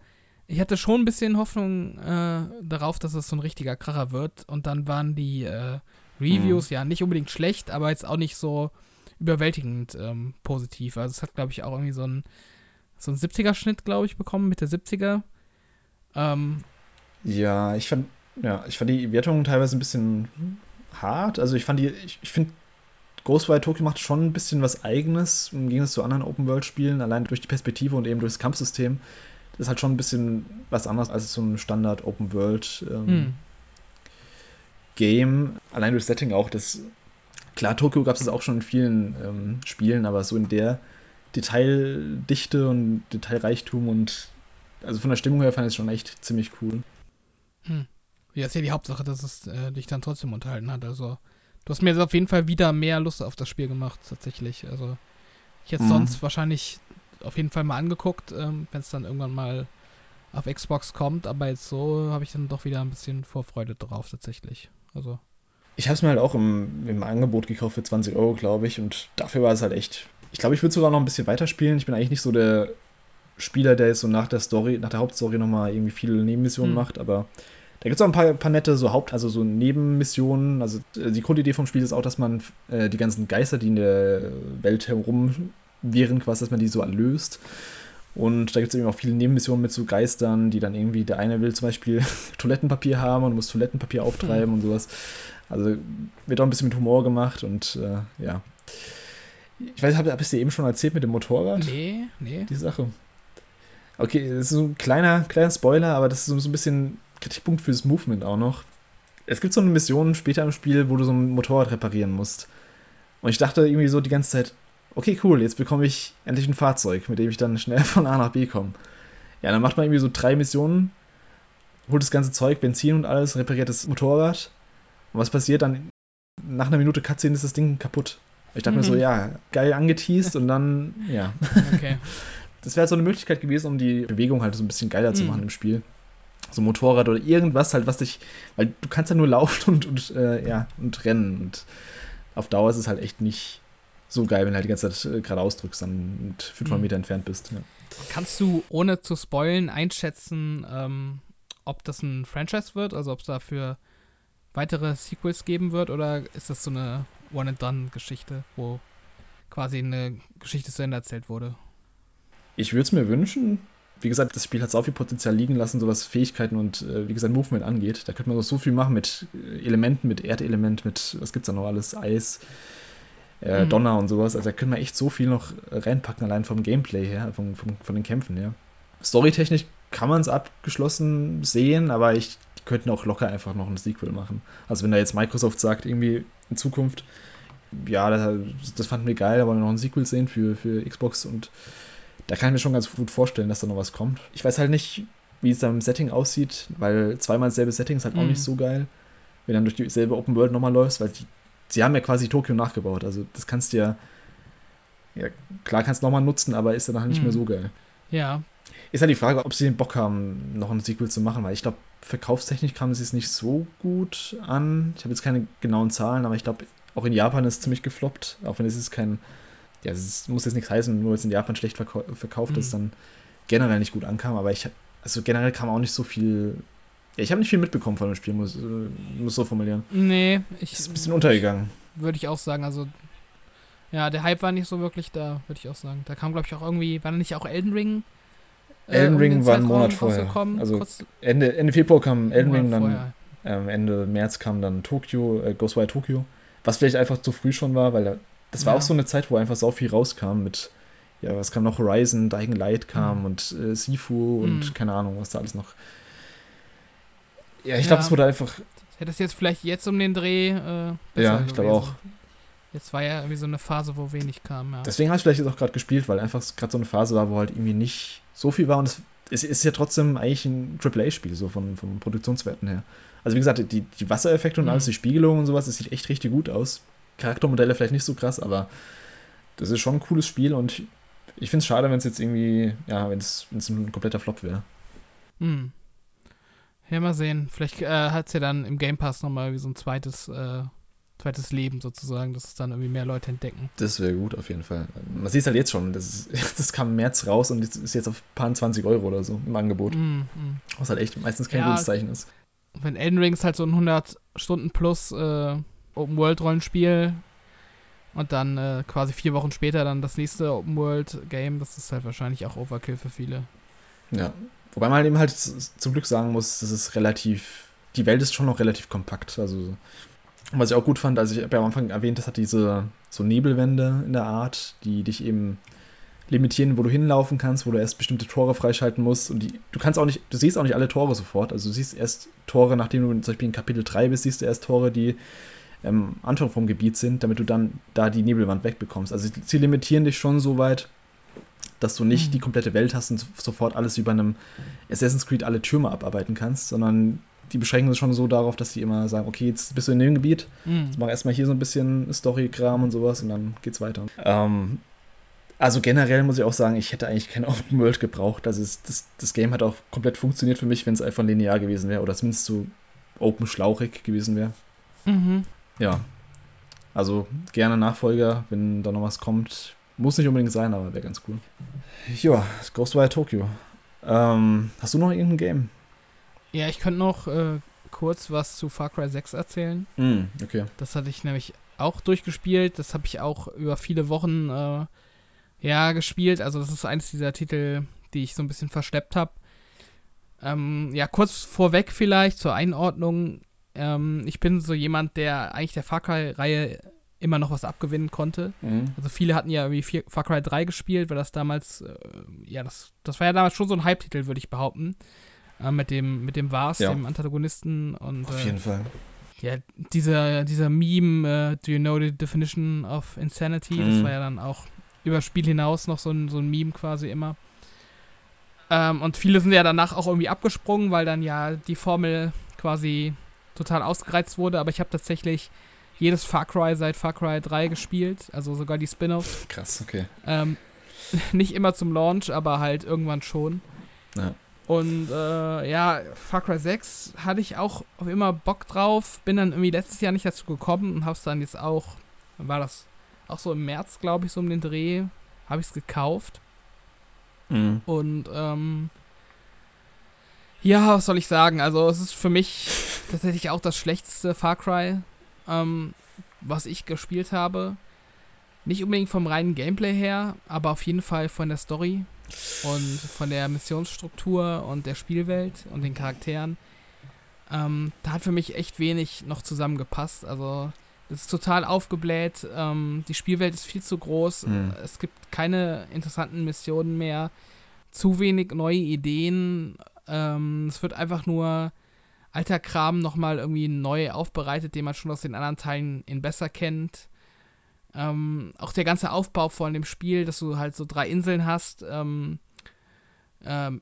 ich hatte schon ein bisschen Hoffnung äh, darauf, dass es so ein richtiger Kracher wird. Und dann waren die äh, Reviews mhm. ja nicht unbedingt schlecht, aber jetzt auch nicht so überwältigend ähm, positiv. Also es hat, glaube ich, auch irgendwie so ein so einen 70er-Schnitt, glaube ich, bekommen, Mitte 70er. Ähm, ja, ich fand, ja, ich fand die Wertungen teilweise ein bisschen hart. Also ich fand die, ich, ich finde, Ghostwire Tokyo macht schon ein bisschen was Eigenes im Gegensatz zu anderen Open-World-Spielen, allein durch die Perspektive und eben durch das Kampfsystem. Das ist halt schon ein bisschen was anderes als so ein Standard Open-World ähm, hm. Allein durch das Setting auch. Das, klar, Tokyo gab es auch schon in vielen ähm, Spielen, aber so in der Detaildichte und Detailreichtum und also von der Stimmung her fand ich es schon echt ziemlich cool. Hm. Ja, ist ja die Hauptsache, dass es äh, dich dann trotzdem unterhalten hat. Also, du hast mir auf jeden Fall wieder mehr Lust auf das Spiel gemacht, tatsächlich. Also, ich hätte mhm. sonst wahrscheinlich auf jeden Fall mal angeguckt, ähm, wenn es dann irgendwann mal auf Xbox kommt, aber jetzt so habe ich dann doch wieder ein bisschen Vorfreude drauf, tatsächlich. Also. Ich habe es mir halt auch im, im Angebot gekauft für 20 Euro, glaube ich, und dafür war es halt echt ich glaube, ich würde sogar noch ein bisschen weiterspielen. Ich bin eigentlich nicht so der Spieler, der jetzt so nach der Story, nach der Hauptstory nochmal irgendwie viele Nebenmissionen mhm. macht, aber da gibt es auch ein paar, paar, nette so Haupt-, also so Nebenmissionen. Also äh, die Grundidee vom Spiel ist auch, dass man äh, die ganzen Geister, die in der Welt herumwirren, quasi, dass man die so erlöst. Und da gibt es eben auch viele Nebenmissionen mit so Geistern, die dann irgendwie, der eine will zum Beispiel Toilettenpapier haben und muss Toilettenpapier auftreiben mhm. und sowas. Also wird auch ein bisschen mit Humor gemacht und äh, ja. Ich weiß, habe hab ich dir eben schon erzählt mit dem Motorrad? Nee, nee. Die Sache. Okay, das ist so ein kleiner, kleiner Spoiler, aber das ist so ein bisschen Kritikpunkt fürs Movement auch noch. Es gibt so eine Mission später im Spiel, wo du so ein Motorrad reparieren musst. Und ich dachte irgendwie so die ganze Zeit, okay, cool, jetzt bekomme ich endlich ein Fahrzeug, mit dem ich dann schnell von A nach B komme. Ja, dann macht man irgendwie so drei Missionen, holt das ganze Zeug, Benzin und alles, repariert das Motorrad. Und was passiert dann? Nach einer Minute Cutscene ist das Ding kaputt. Ich dachte mhm. mir so, mhm. ja, geil angeteased und dann, ja. Okay. Das wäre halt so eine Möglichkeit gewesen, um die Bewegung halt so ein bisschen geiler mhm. zu machen im Spiel. So ein Motorrad oder irgendwas halt, was dich, weil du kannst ja nur laufen und, und äh, ja, und rennen. Und auf Dauer ist es halt echt nicht so geil, wenn du halt die ganze Zeit äh, geradeaus drückst und 500 mhm. Meter entfernt bist. Ja. Kannst du, ohne zu spoilen, einschätzen, ähm, ob das ein Franchise wird? Also ob es dafür weitere Sequels geben wird? Oder ist das so eine One-and-Done-Geschichte, wo quasi eine Geschichte zu Ende erzählt wurde? Ich würde es mir wünschen. Wie gesagt, das Spiel hat so viel Potenzial liegen lassen, so was Fähigkeiten und, äh, wie gesagt, Movement angeht. Da könnte man so viel machen mit äh, Elementen, mit Erdelement, mit, was gibt es da noch alles? Eis, äh, mhm. Donner und sowas. Also da können wir echt so viel noch reinpacken, allein vom Gameplay her, vom, vom, von den Kämpfen her. Storytechnisch kann man es abgeschlossen sehen, aber ich könnten auch locker einfach noch ein Sequel machen. Also wenn da jetzt Microsoft sagt, irgendwie in Zukunft, ja, das, das fanden wir geil, aber noch ein Sequel sehen für, für Xbox und da kann ich mir schon ganz gut vorstellen, dass da noch was kommt. Ich weiß halt nicht, wie es da im Setting aussieht, weil zweimal dasselbe Setting ist halt mhm. auch nicht so geil, wenn du dann durch dieselbe Open World nochmal läufst, weil die, sie haben ja quasi Tokio nachgebaut. Also das kannst du ja, ja klar kannst du nochmal nutzen, aber ist dann halt nicht mhm. mehr so geil. Ja. Ist halt die Frage, ob sie den Bock haben, noch ein Sequel zu machen, weil ich glaube, verkaufstechnisch kam sie es nicht so gut an. Ich habe jetzt keine genauen Zahlen, aber ich glaube, auch in Japan ist es ziemlich gefloppt, auch wenn es ist kein ja, es muss jetzt nichts heißen, nur weil es in Japan schlecht verkau verkauft mhm. ist, dann generell nicht gut ankam. Aber ich, also generell kam auch nicht so viel. Ja, ich habe nicht viel mitbekommen von dem Spiel, muss, muss so formulieren. Nee, ich. Ist ein bisschen untergegangen. Würde ich auch sagen. Also, ja, der Hype war nicht so wirklich da, würde ich auch sagen. Da kam, glaube ich, auch irgendwie, war da nicht auch Elden Ring? Äh, Elden Ring war ein Monat vorher. Also Ende, Ende Februar kam Elden Ring, dann ähm, Ende März kam dann Tokyo, äh, Ghostwire Tokyo. Was vielleicht einfach zu früh schon war, weil das war ja. auch so eine Zeit, wo einfach so viel rauskam mit, ja, was kam noch? Horizon, Dying Light kam mhm. und äh, Sifu und mhm. keine Ahnung, was da alles noch. Ja, ich ja. glaube, es wurde einfach. Hätte es jetzt vielleicht jetzt um den Dreh. Äh, ja, ich glaube auch. Jetzt war ja irgendwie so eine Phase, wo wenig kam. Ja. Deswegen habe ich vielleicht jetzt auch gerade gespielt, weil einfach gerade so eine Phase war, wo halt irgendwie nicht so viel war und es, es ist ja trotzdem eigentlich ein AAA-Spiel, so von, von Produktionswerten her. Also wie gesagt, die, die Wassereffekte und mhm. alles, die Spiegelung und sowas, das sieht echt richtig gut aus. Charaktermodelle vielleicht nicht so krass, aber das ist schon ein cooles Spiel und ich finde es schade, wenn es jetzt irgendwie, ja, wenn es ein kompletter Flop wäre. Hm. Ja, mal sehen. Vielleicht äh, hat es ja dann im Game Pass nochmal wie so ein zweites, äh, zweites Leben sozusagen, dass es dann irgendwie mehr Leute entdecken. Das wäre gut auf jeden Fall. Man sieht es halt jetzt schon. Das, ist, das kam im März raus und ist jetzt auf ein paar 20 Euro oder so im Angebot. Mm, mm. Was halt echt meistens kein ja, gutes Zeichen ist. Wenn Elden Ring ist halt so ein 100 Stunden plus äh, Open-World-Rollenspiel und dann äh, quasi vier Wochen später dann das nächste Open-World-Game, das ist halt wahrscheinlich auch Overkill für viele. Ja, wobei man eben halt zum Glück sagen muss, das ist relativ, die Welt ist schon noch relativ kompakt, also was ich auch gut fand, also ich habe ja am Anfang erwähnt, das hat diese so Nebelwände in der Art, die dich eben limitieren, wo du hinlaufen kannst, wo du erst bestimmte Tore freischalten musst. Und die, du kannst auch nicht, du siehst auch nicht alle Tore sofort. Also du siehst erst Tore, nachdem du zum Beispiel in Kapitel 3 bist, siehst du erst Tore, die ähm, Anfang vom Gebiet sind, damit du dann da die Nebelwand wegbekommst. Also sie limitieren dich schon so weit, dass du nicht mhm. die komplette Welt hast und sofort alles über einem Assassin's Creed alle Türme abarbeiten kannst, sondern die beschränken es schon so darauf, dass sie immer sagen, okay, jetzt bist du in dem Gebiet, mhm. jetzt mach erstmal hier so ein bisschen Story-Kram und sowas und dann geht's weiter. Ähm, also generell muss ich auch sagen, ich hätte eigentlich kein Open World gebraucht. Also das, das Game hat auch komplett funktioniert für mich, wenn es einfach linear gewesen wäre oder zumindest so open schlauchig gewesen wäre. Mhm ja. Also gerne Nachfolger, wenn da noch was kommt. Muss nicht unbedingt sein, aber wäre ganz cool. Ja, Ghostwire Tokyo. Ähm, hast du noch irgendein Game? Ja, ich könnte noch äh, kurz was zu Far Cry 6 erzählen. Mm, okay. Das hatte ich nämlich auch durchgespielt. Das habe ich auch über viele Wochen äh, ja gespielt. Also das ist eines dieser Titel, die ich so ein bisschen verschleppt habe. Ähm, ja, kurz vorweg vielleicht zur Einordnung. Ähm, ich bin so jemand, der eigentlich der Far Cry-Reihe immer noch was abgewinnen konnte. Mhm. Also viele hatten ja irgendwie Far Cry 3 gespielt, weil das damals, äh, ja, das, das war ja damals schon so ein Hype-Titel, würde ich behaupten. Äh, mit dem, mit dem Vars, ja. dem Antagonisten. Und, Auf jeden äh, Fall. Ja, dieser, dieser Meme, uh, do you know the definition of insanity? Mhm. Das war ja dann auch über Spiel hinaus noch so ein, so ein Meme quasi immer. Ähm, und viele sind ja danach auch irgendwie abgesprungen, weil dann ja die Formel quasi total ausgereizt wurde. Aber ich habe tatsächlich jedes Far Cry seit Far Cry 3 gespielt, also sogar die Spin-offs. Krass, okay. Ähm, nicht immer zum Launch, aber halt irgendwann schon. Ja. Und äh, ja, Far Cry 6 hatte ich auch immer Bock drauf. Bin dann irgendwie letztes Jahr nicht dazu gekommen und hab's dann jetzt auch, war das auch so im März, glaube ich, so um den Dreh, habe ich es gekauft. Mhm. Und ähm, ja, was soll ich sagen? Also es ist für mich tatsächlich auch das schlechteste Far Cry, ähm, was ich gespielt habe. Nicht unbedingt vom reinen Gameplay her, aber auf jeden Fall von der Story und von der Missionsstruktur und der Spielwelt und den Charakteren. Ähm, da hat für mich echt wenig noch zusammengepasst. Also es ist total aufgebläht, ähm, die Spielwelt ist viel zu groß, mhm. es gibt keine interessanten Missionen mehr, zu wenig neue Ideen. Ähm, es wird einfach nur alter Kram nochmal irgendwie neu aufbereitet, den man schon aus den anderen Teilen in besser kennt. Ähm, auch der ganze Aufbau von dem Spiel, dass du halt so drei Inseln hast, ähm, ähm,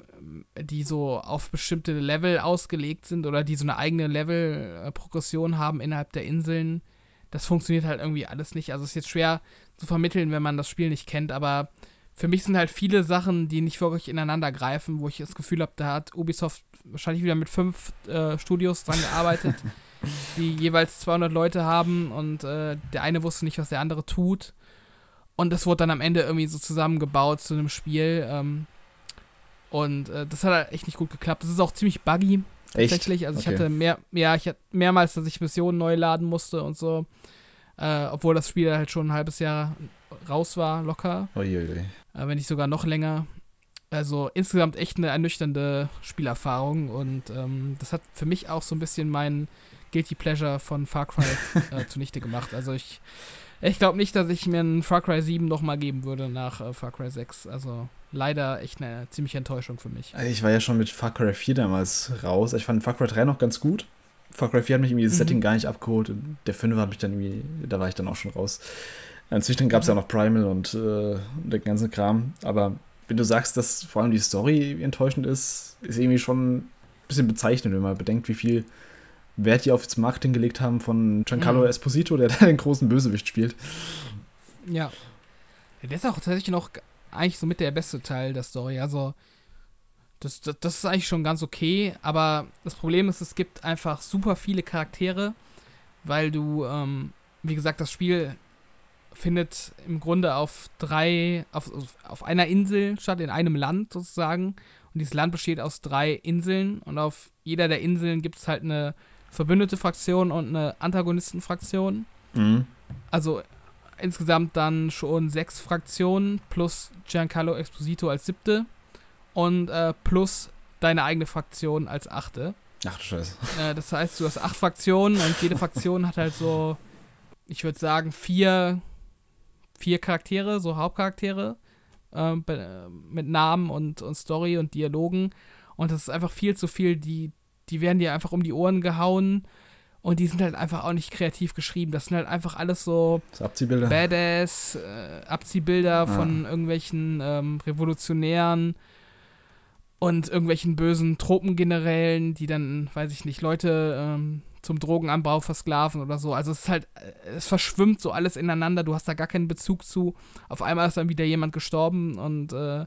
die so auf bestimmte Level ausgelegt sind oder die so eine eigene Level-Progression haben innerhalb der Inseln. Das funktioniert halt irgendwie alles nicht. Also es ist jetzt schwer zu vermitteln, wenn man das Spiel nicht kennt, aber für mich sind halt viele Sachen, die nicht wirklich ineinander greifen, wo ich das Gefühl habe, da hat Ubisoft wahrscheinlich wieder mit fünf äh, Studios dran gearbeitet. die jeweils 200 Leute haben und äh, der eine wusste nicht, was der andere tut. Und das wurde dann am Ende irgendwie so zusammengebaut zu einem Spiel. Ähm, und äh, das hat halt echt nicht gut geklappt. Das ist auch ziemlich buggy. Echt? Tatsächlich. Also okay. ich hatte mehr, ja, ich hatte mehrmals, dass ich Missionen neu laden musste und so. Äh, obwohl das Spiel halt schon ein halbes Jahr raus war, locker. Uiuiui. Äh, wenn nicht sogar noch länger. Also insgesamt echt eine ernüchternde Spielerfahrung und ähm, das hat für mich auch so ein bisschen meinen Guilty Pleasure von Far Cry äh, zunichte gemacht. Also ich, ich glaube nicht, dass ich mir einen Far Cry 7 nochmal geben würde nach äh, Far Cry 6. Also leider echt eine ziemliche Enttäuschung für mich. Ich war ja schon mit Far Cry 4 damals raus. Ich fand Far Cry 3 noch ganz gut. Far Cry 4 hat mich irgendwie das mhm. Setting gar nicht abgeholt. Der 5 hat mich dann irgendwie, da war ich dann auch schon raus. Inzwischen gab es ja noch Primal und äh, den ganzen Kram. Aber wenn du sagst, dass vor allem die Story enttäuschend ist, ist irgendwie schon ein bisschen bezeichnend, wenn man bedenkt, wie viel Wert die auf das Marketing gelegt haben von Giancarlo mhm. Esposito, der da den großen Bösewicht spielt. Ja. ja. Der ist auch tatsächlich noch eigentlich so mit der beste Teil der Story. Also, das, das, das ist eigentlich schon ganz okay, aber das Problem ist, es gibt einfach super viele Charaktere, weil du, ähm, wie gesagt, das Spiel findet im Grunde auf drei, auf, auf einer Insel statt, in einem Land sozusagen. Und dieses Land besteht aus drei Inseln und auf jeder der Inseln gibt es halt eine verbündete Fraktion und eine Antagonistenfraktion. Mhm. Also insgesamt dann schon sechs Fraktionen plus Giancarlo Esposito als siebte und äh, plus deine eigene Fraktion als achte. Ach du Scheiße. Äh, das heißt, du hast acht Fraktionen und jede Fraktion hat halt so, ich würde sagen, vier, vier Charaktere, so Hauptcharaktere äh, mit Namen und, und Story und Dialogen. Und das ist einfach viel zu viel, die die werden dir einfach um die Ohren gehauen und die sind halt einfach auch nicht kreativ geschrieben. Das sind halt einfach alles so Abziehbilder. Badass äh, Abziehbilder ah. von irgendwelchen ähm, Revolutionären und irgendwelchen bösen Tropengenerälen, die dann, weiß ich nicht, Leute ähm, zum Drogenanbau versklaven oder so. Also es ist halt, äh, es verschwimmt so alles ineinander. Du hast da gar keinen Bezug zu. Auf einmal ist dann wieder jemand gestorben und äh,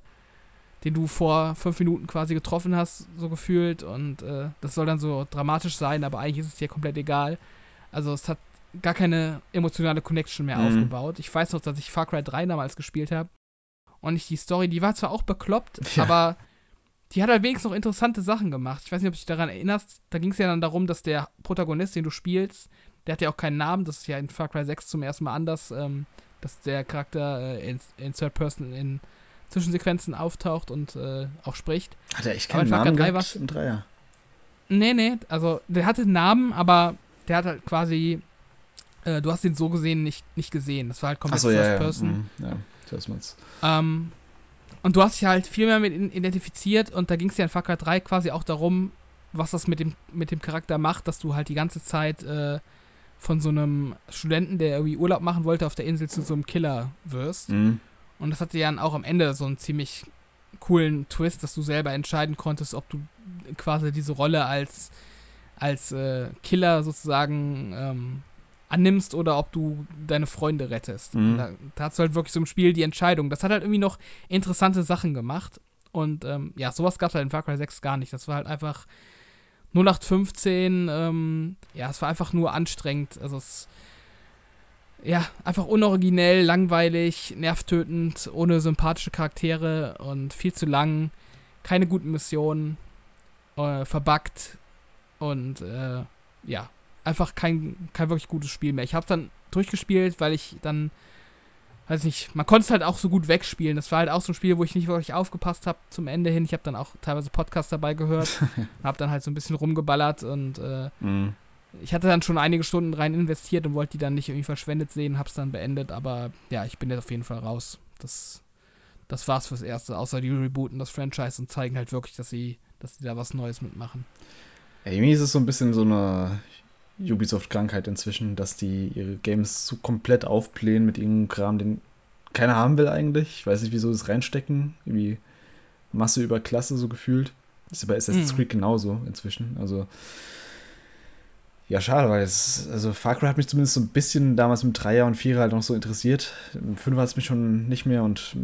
den du vor fünf Minuten quasi getroffen hast, so gefühlt. Und äh, das soll dann so dramatisch sein, aber eigentlich ist es dir komplett egal. Also es hat gar keine emotionale Connection mehr mhm. aufgebaut. Ich weiß noch, dass ich Far Cry 3 damals gespielt habe. Und ich die Story, die war zwar auch bekloppt, ja. aber die hat halt wenigstens noch interessante Sachen gemacht. Ich weiß nicht, ob du dich daran erinnerst. Da ging es ja dann darum, dass der Protagonist, den du spielst, der hat ja auch keinen Namen. Das ist ja in Far Cry 6 zum ersten Mal anders, ähm, dass der Charakter äh, in, in Third Person in Zwischensequenzen auftaucht und äh, auch spricht. Hat er echt keinen Namen gehabt was, im Dreier? Nee, nee, also der hatte einen Namen, aber der hat halt quasi, äh, du hast ihn so gesehen nicht, nicht gesehen. Das war halt komplett so, First ja, Person. Ja, mhm, ja das man's. Ähm, und du hast dich halt viel mehr mit identifiziert und da ging es ja in Far Cry 3 quasi auch darum, was das mit dem, mit dem Charakter macht, dass du halt die ganze Zeit äh, von so einem Studenten, der irgendwie Urlaub machen wollte, auf der Insel zu so einem Killer wirst. Mhm. Und das hatte ja dann auch am Ende so einen ziemlich coolen Twist, dass du selber entscheiden konntest, ob du quasi diese Rolle als, als äh, Killer sozusagen ähm, annimmst oder ob du deine Freunde rettest. Mhm. Da, da hast du halt wirklich so im Spiel die Entscheidung. Das hat halt irgendwie noch interessante Sachen gemacht. Und ähm, ja, sowas gab es halt in Far Cry 6 gar nicht. Das war halt einfach 0815, ähm, ja, es war einfach nur anstrengend. Also es, ja, einfach unoriginell, langweilig, nervtötend, ohne sympathische Charaktere und viel zu lang. Keine guten Missionen, äh, verbuggt und äh, ja, einfach kein, kein wirklich gutes Spiel mehr. Ich habe dann durchgespielt, weil ich dann, weiß nicht, man konnte es halt auch so gut wegspielen. Das war halt auch so ein Spiel, wo ich nicht wirklich aufgepasst habe zum Ende hin. Ich habe dann auch teilweise Podcasts dabei gehört, habe dann halt so ein bisschen rumgeballert und äh, mhm. ich hatte dann schon einige Stunden rein investiert und wollte die dann nicht irgendwie verschwendet sehen, habe es dann beendet. Aber ja, ich bin jetzt auf jeden Fall raus. Das, das war's fürs Erste. Außer die rebooten das Franchise und zeigen halt wirklich, dass sie, dass sie da was Neues mitmachen. Ja, irgendwie ist es so ein bisschen so eine Ubisoft-Krankheit inzwischen, dass die ihre Games so komplett aufblähen mit irgendeinem Kram, den keiner haben will eigentlich. Ich weiß nicht, wieso das reinstecken. Irgendwie Masse über Klasse so gefühlt. ist ja bei Assassin's mhm. Creed genauso inzwischen. Also ja, schade, weil es, also Far Cry hat mich zumindest so ein bisschen damals mit Dreier und Vierer halt noch so interessiert. Im Fünfer hat es mich schon nicht mehr und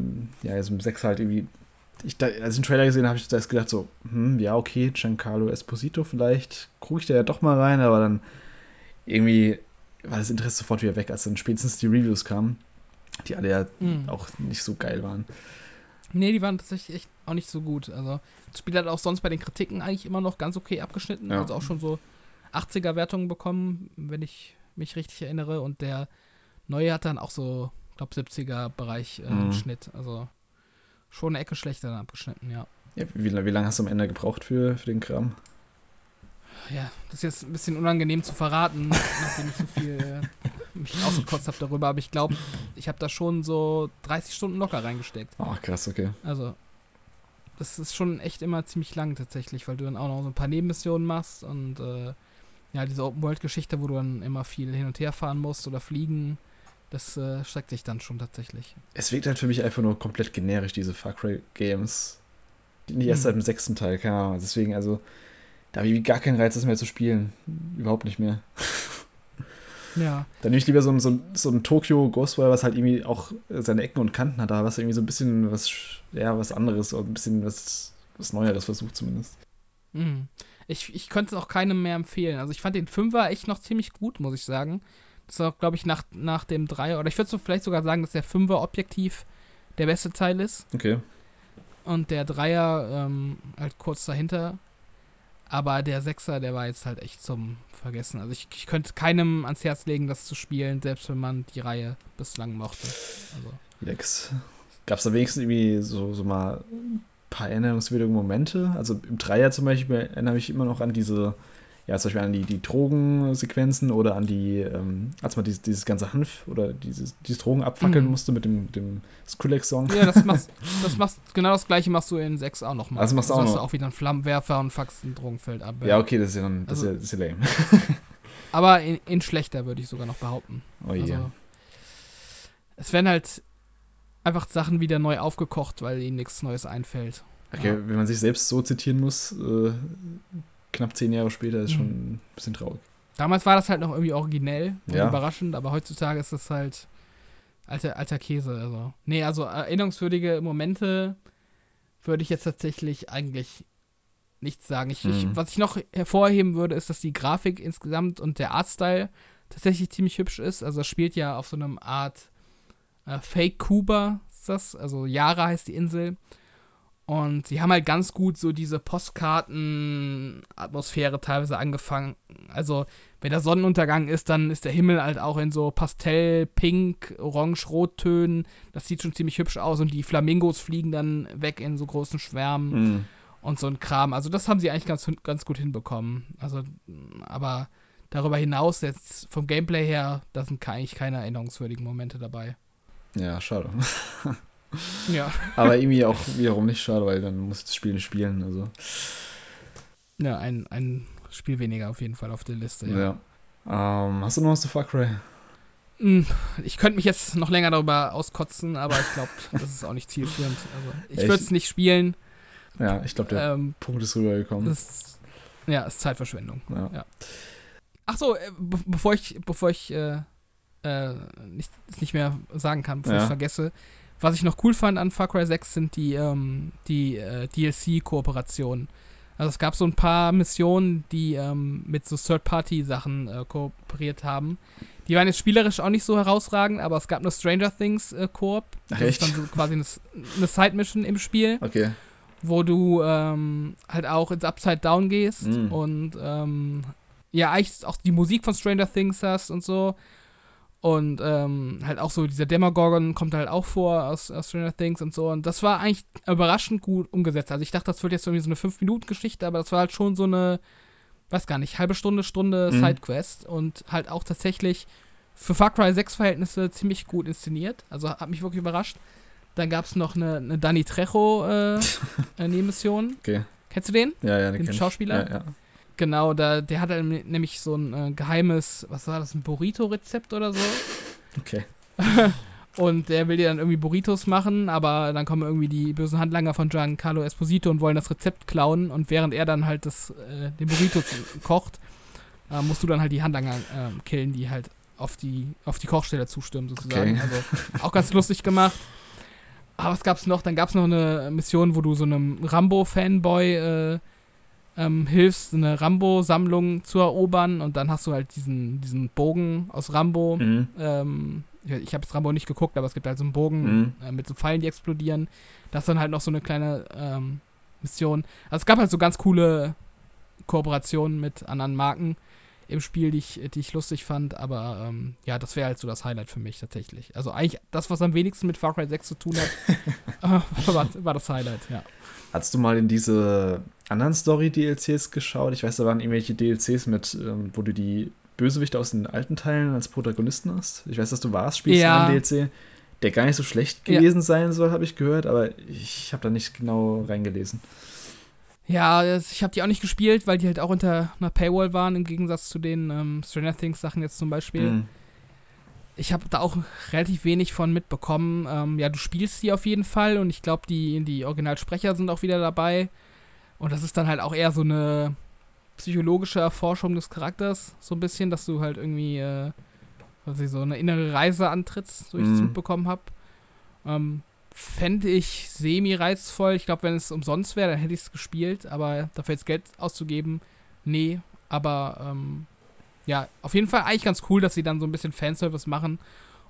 ja, jetzt im Sechser halt irgendwie. Ich, da, als ich den Trailer gesehen habe, habe ich das gedacht so, hm, ja, okay, Giancarlo Esposito vielleicht, gucke ich da ja doch mal rein, aber dann irgendwie war das Interesse sofort wieder weg, als dann spätestens die Reviews kamen, die alle ja mhm. auch nicht so geil waren. Nee, die waren tatsächlich echt auch nicht so gut. Also, das Spiel hat auch sonst bei den Kritiken eigentlich immer noch ganz okay abgeschnitten. Ja. Also auch schon so 80er-Wertungen bekommen, wenn ich mich richtig erinnere. Und der neue hat dann auch so, glaube, 70er-Bereich äh, mhm. Schnitt. Also schon eine Ecke schlechter dann abgeschnitten, ja. ja wie, wie lange hast du am Ende gebraucht für, für den Kram? Ja, das ist jetzt ein bisschen unangenehm zu verraten, nachdem ich so viel äh, mich ausgekotzt habe darüber, aber ich glaube, ich habe da schon so 30 Stunden locker reingesteckt. Ach, krass, okay. Also, das ist schon echt immer ziemlich lang tatsächlich, weil du dann auch noch so ein paar Nebenmissionen machst und äh, ja, diese Open-World-Geschichte, wo du dann immer viel hin und her fahren musst oder fliegen, das äh, streckt sich dann schon tatsächlich. Es wirkt halt für mich einfach nur komplett generisch, diese Far Cry-Games. Nicht erst hm. seit dem sechsten Teil, keine Ahnung. Deswegen, also, da habe ich gar keinen Reiz, das mehr zu spielen. Überhaupt nicht mehr. Ja. Dann nehme ich lieber so ein, so ein, so ein Tokyo Ghostwire, was halt irgendwie auch seine Ecken und Kanten hat, da was irgendwie so ein bisschen was, ja, was anderes oder ein bisschen was, was Neueres versucht zumindest. Mhm. Ich, ich könnte es auch keinem mehr empfehlen. Also ich fand den Fünfer echt noch ziemlich gut, muss ich sagen. Das war, glaube ich, nach, nach dem Dreier, oder ich würde so vielleicht sogar sagen, dass der Fünfer objektiv der beste Teil ist. Okay. Und der Dreier ähm, halt kurz dahinter. Aber der Sechser, der war jetzt halt echt zum Vergessen. Also ich, ich könnte keinem ans Herz legen, das zu spielen, selbst wenn man die Reihe bislang mochte. Also. Lex. Gab es da wenigstens irgendwie so, so mal ein paar erinnerungswürdige Momente? Also im Dreier zum Beispiel erinnere ich mich immer noch an diese ja, zum Beispiel an die, die Drogensequenzen oder an die, ähm, als man dieses, dieses ganze Hanf oder dieses, dieses Drogen abfackeln mhm. musste mit dem, dem Skrillex-Song. Ja, das machst, das machst, genau das gleiche machst du in 6 auch nochmal. Also machst du auch noch. Auch wieder einen Flammenwerfer und fuckst ein Drogenfeld ab. Ja, okay, das ist ja dann, das, also, ist, ja, das ist ja lame. aber in, in, schlechter, würde ich sogar noch behaupten. Oh je. Also, es werden halt einfach Sachen wieder neu aufgekocht, weil ihnen nichts Neues einfällt. Okay, ja. wenn man sich selbst so zitieren muss, äh, knapp zehn Jahre später ist schon mhm. ein bisschen traurig. Damals war das halt noch irgendwie originell und ja. überraschend, aber heutzutage ist das halt alter, alter Käse. Also. Nee, also erinnerungswürdige Momente würde ich jetzt tatsächlich eigentlich nichts sagen. Ich, mhm. ich, was ich noch hervorheben würde, ist, dass die Grafik insgesamt und der Artstyle tatsächlich ziemlich hübsch ist. Also es spielt ja auf so einem Art äh, Fake Kuba, ist das. Also Yara heißt die Insel. Und sie haben halt ganz gut so diese Postkarten-Atmosphäre teilweise angefangen. Also, wenn der Sonnenuntergang ist, dann ist der Himmel halt auch in so Pastell, Pink, Orange, Rottönen. Das sieht schon ziemlich hübsch aus und die Flamingos fliegen dann weg in so großen Schwärmen mhm. und so ein Kram. Also das haben sie eigentlich ganz, ganz gut hinbekommen. Also, aber darüber hinaus, jetzt vom Gameplay her, da sind eigentlich keine erinnerungswürdigen Momente dabei. Ja, schade. ja. Aber irgendwie auch wiederum nicht schade, weil dann muss ich das Spiel nicht spielen. Also. Ja, ein, ein Spiel weniger auf jeden Fall auf der Liste. Ja. ja. Ähm, hast du noch was zu Far Cry? Hm, ich könnte mich jetzt noch länger darüber auskotzen, aber ich glaube, das ist auch nicht zielführend. Also, ich würde es nicht spielen. Ja, ich glaube, der ähm, Punkt ist rübergekommen. Das, ja, ist Zeitverschwendung. Ja. ja. Ach so, äh, be bevor ich, bevor ich äh, äh, nicht, nicht mehr sagen kann, bevor ja. ich es vergesse. Was ich noch cool fand an Far Cry 6 sind die, ähm, die äh, DLC-Kooperationen. Also es gab so ein paar Missionen, die ähm, mit so Third-Party-Sachen äh, kooperiert haben. Die waren jetzt spielerisch auch nicht so herausragend, aber es gab eine Stranger Things äh, Koop. Das echt? ist dann so quasi eine, eine Side-Mission im Spiel. Okay. Wo du ähm, halt auch ins Upside Down gehst mm. und ähm, ja, eigentlich auch die Musik von Stranger Things hast und so. Und ähm, halt auch so dieser Demogorgon kommt halt auch vor aus, aus Stranger Things und so. Und das war eigentlich überraschend gut umgesetzt. Also ich dachte, das wird jetzt irgendwie so eine 5-Minuten-Geschichte, aber das war halt schon so eine, weiß gar nicht, halbe Stunde, Stunde mhm. Sidequest. Und halt auch tatsächlich für Far Cry 6 Verhältnisse ziemlich gut inszeniert. Also hat mich wirklich überrascht. Dann gab es noch eine, eine Danny Trejo äh, Nebenmission. Okay. Kennst du den? Ja, ja, den, den Schauspieler. Ja, ja. Genau, da, der hat nämlich so ein äh, geheimes, was war das, ein Burrito-Rezept oder so. Okay. und der will dir dann irgendwie Burritos machen, aber dann kommen irgendwie die bösen Handlanger von Giancarlo Esposito und wollen das Rezept klauen und während er dann halt das, äh, den Burrito kocht, äh, musst du dann halt die Handlanger äh, killen, die halt auf die, auf die Kochstelle zustimmen sozusagen. Okay. Also auch ganz lustig gemacht. Aber was gab's noch? Dann gab's noch eine Mission, wo du so einem Rambo-Fanboy äh, ähm, hilfst, eine Rambo-Sammlung zu erobern und dann hast du halt diesen, diesen Bogen aus Rambo. Mhm. Ähm, ich, habe jetzt Rambo nicht geguckt, aber es gibt halt so einen Bogen mhm. äh, mit so Pfeilen, die explodieren. Das ist dann halt noch so eine kleine ähm, Mission. Also es gab halt so ganz coole Kooperationen mit anderen Marken im Spiel, die ich, die ich lustig fand, aber ähm, ja, das wäre halt so das Highlight für mich tatsächlich. Also eigentlich das, was am wenigsten mit Far Cry 6 zu tun hat, äh, war, war das Highlight, ja. Hast du mal in diese anderen Story-DLCs geschaut? Ich weiß, da waren irgendwelche DLCs mit, ähm, wo du die Bösewichte aus den alten Teilen als Protagonisten hast. Ich weiß, dass du warst, spielst ja. einen DLC, der gar nicht so schlecht gewesen ja. sein soll, habe ich gehört, aber ich habe da nicht genau reingelesen. Ja, ich habe die auch nicht gespielt, weil die halt auch unter einer Paywall waren, im Gegensatz zu den ähm, Stranger Things Sachen jetzt zum Beispiel. Mhm ich habe da auch relativ wenig von mitbekommen. Ähm, ja, du spielst sie auf jeden Fall und ich glaube, die, die Originalsprecher sind auch wieder dabei. Und das ist dann halt auch eher so eine psychologische Erforschung des Charakters, so ein bisschen, dass du halt irgendwie äh, ich, so eine innere Reise antrittst, so ich mhm. das mitbekommen habe. Ähm, Fände ich semi-reizvoll. Ich glaube, wenn es umsonst wäre, dann hätte ich es gespielt, aber dafür jetzt Geld auszugeben, nee. Aber ähm, ja, auf jeden Fall eigentlich ganz cool, dass sie dann so ein bisschen Fanservice machen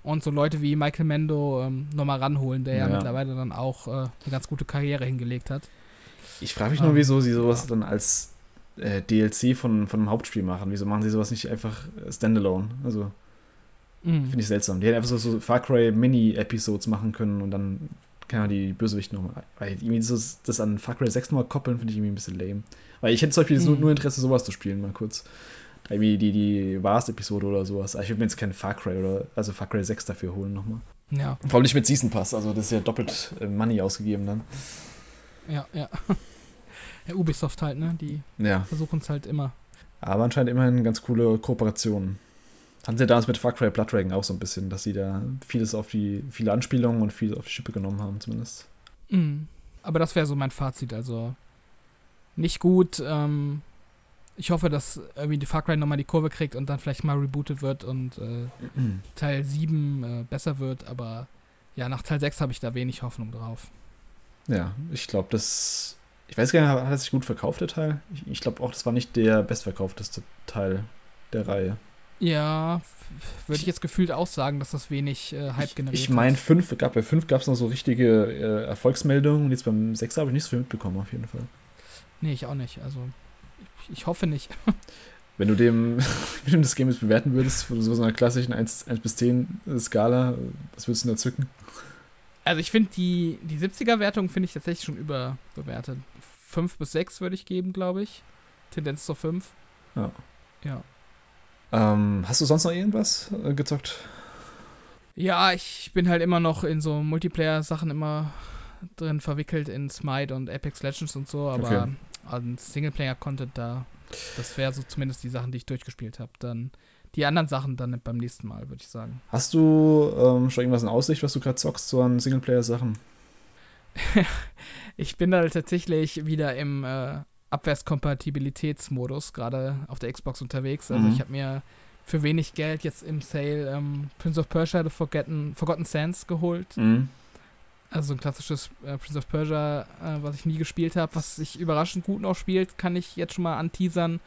und so Leute wie Michael Mendo ähm, nochmal ranholen, der ja. ja, mittlerweile dann auch äh, eine ganz gute Karriere hingelegt hat. Ich frage mich nur, ähm, wieso sie sowas ja. dann als äh, DLC von, von einem Hauptspiel machen. Wieso machen sie sowas nicht einfach Standalone? Also, mhm. finde ich seltsam. Die hätten einfach so, so Far Cry Mini-Episodes machen können und dann kann man die Bösewichte nochmal. Weil irgendwie so, das an Far Cry 6 nochmal koppeln, finde ich irgendwie ein bisschen lame. Weil ich hätte zum Beispiel mhm. nur Interesse, sowas zu spielen, mal kurz irgendwie die, die Vast-Episode oder sowas. Ich würde mir jetzt keinen Far Cry oder, also Far Cry 6 dafür holen nochmal. Ja. Vor allem nicht mit Season Pass, also das ist ja doppelt äh, Money ausgegeben dann. Ja, ja. ja Ubisoft halt, ne? Die ja. versuchen es halt immer. Aber anscheinend immerhin ganz coole Kooperationen. Hatten sie damals mit Far Cry Blood Dragon auch so ein bisschen, dass sie da vieles auf die, viele Anspielungen und vieles auf die Schippe genommen haben, zumindest. Mhm. Aber das wäre so mein Fazit, also nicht gut, ähm, ich hoffe, dass irgendwie die Far Cry nochmal die Kurve kriegt und dann vielleicht mal rebootet wird und äh, Teil 7 äh, besser wird, aber ja, nach Teil 6 habe ich da wenig Hoffnung drauf. Ja, ich glaube, das. Ich weiß gar nicht, hat er sich gut verkauft, der Teil? Ich, ich glaube auch, das war nicht der bestverkaufteste Teil der Reihe. Ja, würde ich jetzt gefühlt auch sagen, dass das wenig äh, Hype generiert Ich, ich meine, fünf, gab, bei 5 gab es noch so richtige äh, Erfolgsmeldungen und jetzt beim 6 habe ich nicht so viel mitbekommen, auf jeden Fall. Nee, ich auch nicht. Also ich hoffe nicht. Wenn du dem, wenn du das Game jetzt bewerten würdest, von so einer klassischen 1, 1 bis 10 Skala, was würdest du da zücken? Also ich finde die, die 70er-Wertung finde ich tatsächlich schon überbewertet. 5 bis 6 würde ich geben, glaube ich. Tendenz zur 5. Ja. Ja. Ähm, hast du sonst noch irgendwas äh, gezockt? Ja, ich bin halt immer noch in so Multiplayer-Sachen immer drin verwickelt in Smite und Apex Legends und so, aber okay. An Singleplayer-Content da, das wäre so zumindest die Sachen, die ich durchgespielt habe. Dann die anderen Sachen dann beim nächsten Mal, würde ich sagen. Hast du ähm, schon irgendwas in Aussicht, was du gerade zockst, so an Singleplayer-Sachen? ich bin da tatsächlich wieder im äh, Abwärtskompatibilitätsmodus, gerade auf der Xbox unterwegs. Also mhm. ich habe mir für wenig Geld jetzt im Sale ähm, Prince of Persia The Forgotten, Forgotten Sands geholt. Mhm. Also ein klassisches äh, Prince of Persia, äh, was ich nie gespielt habe, was sich überraschend gut noch spielt, kann ich jetzt schon mal anteasern.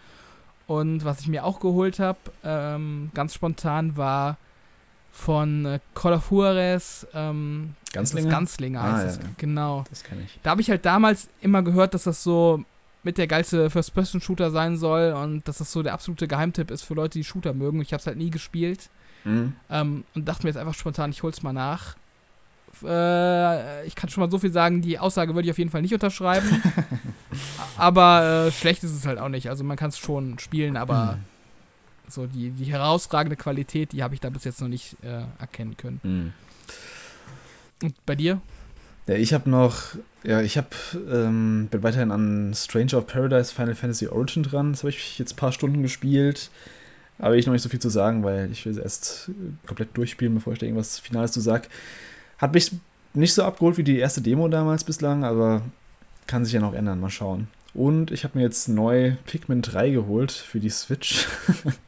Und was ich mir auch geholt habe, ähm, ganz spontan, war von äh, Call of Juarez ähm, Ganzlinger? Ganzlinger heißt ah, es. Ja. Genau. Das kenne ich. Da habe ich halt damals immer gehört, dass das so mit der geilste First-Person-Shooter sein soll und dass das so der absolute Geheimtipp ist für Leute, die Shooter mögen. Ich habe es halt nie gespielt. Mhm. Ähm, und dachte mir jetzt einfach spontan, ich hol's mal nach. Äh, ich kann schon mal so viel sagen, die Aussage würde ich auf jeden Fall nicht unterschreiben. aber äh, schlecht ist es halt auch nicht. Also man kann es schon spielen, aber mhm. so die, die herausragende Qualität, die habe ich da bis jetzt noch nicht äh, erkennen können. Mhm. Und bei dir? Ja, ich habe noch, ja, ich habe, ähm, bin weiterhin an Stranger of Paradise Final Fantasy Origin dran. Das habe ich jetzt ein paar Stunden gespielt. Aber ich noch nicht so viel zu sagen, weil ich will es erst komplett durchspielen, bevor ich da irgendwas Finales zu sage. Hat mich nicht so abgeholt wie die erste Demo damals bislang, aber kann sich ja noch ändern. Mal schauen. Und ich habe mir jetzt neu Pikmin 3 geholt für die Switch.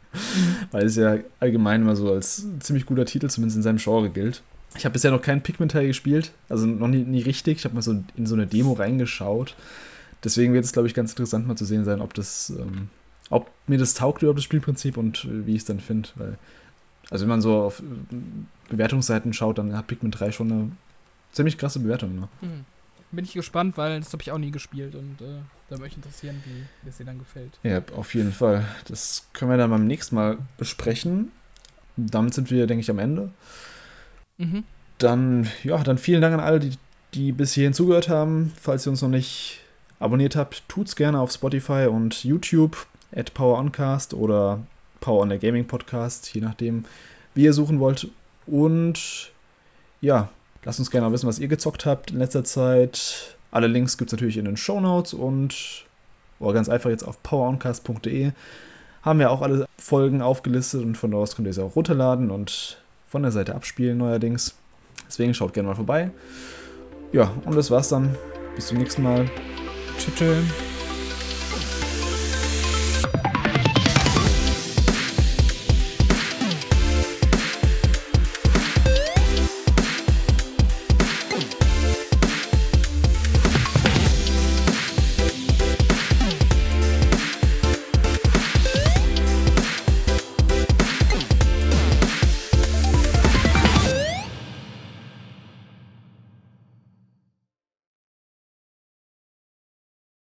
Weil es ja allgemein immer so als ziemlich guter Titel, zumindest in seinem Genre gilt. Ich habe bisher noch keinen Pikmin-Teil gespielt, also noch nie, nie richtig. Ich habe mal so in so eine Demo reingeschaut. Deswegen wird es, glaube ich, ganz interessant mal zu sehen sein, ob das, ähm, ob mir das taugt über das Spielprinzip und äh, wie ich es dann finde. Also wenn man so auf Bewertungsseiten schaut, dann hat Pikmin 3 schon eine ziemlich krasse Bewertung. Ne? Mhm. Bin ich gespannt, weil das habe ich auch nie gespielt und äh, da möchte ich interessieren, wie es dir dann gefällt. Ja, auf jeden Fall. Das können wir dann beim nächsten Mal besprechen. Damit sind wir, denke ich, am Ende. Mhm. Dann, ja, dann vielen Dank an alle, die, die bis hierhin zugehört haben. Falls ihr uns noch nicht abonniert habt, tut's gerne auf Spotify und YouTube at PowerOncast oder Power on the Gaming Podcast, je nachdem, wie ihr suchen wollt. Und ja, lasst uns gerne mal wissen, was ihr gezockt habt in letzter Zeit. Alle Links gibt es natürlich in den Show Notes und oder ganz einfach jetzt auf poweroncast.de haben wir auch alle Folgen aufgelistet und von dort könnt ihr sie auch runterladen und von der Seite abspielen neuerdings. Deswegen schaut gerne mal vorbei. Ja, und das war's dann. Bis zum nächsten Mal. Tschüss.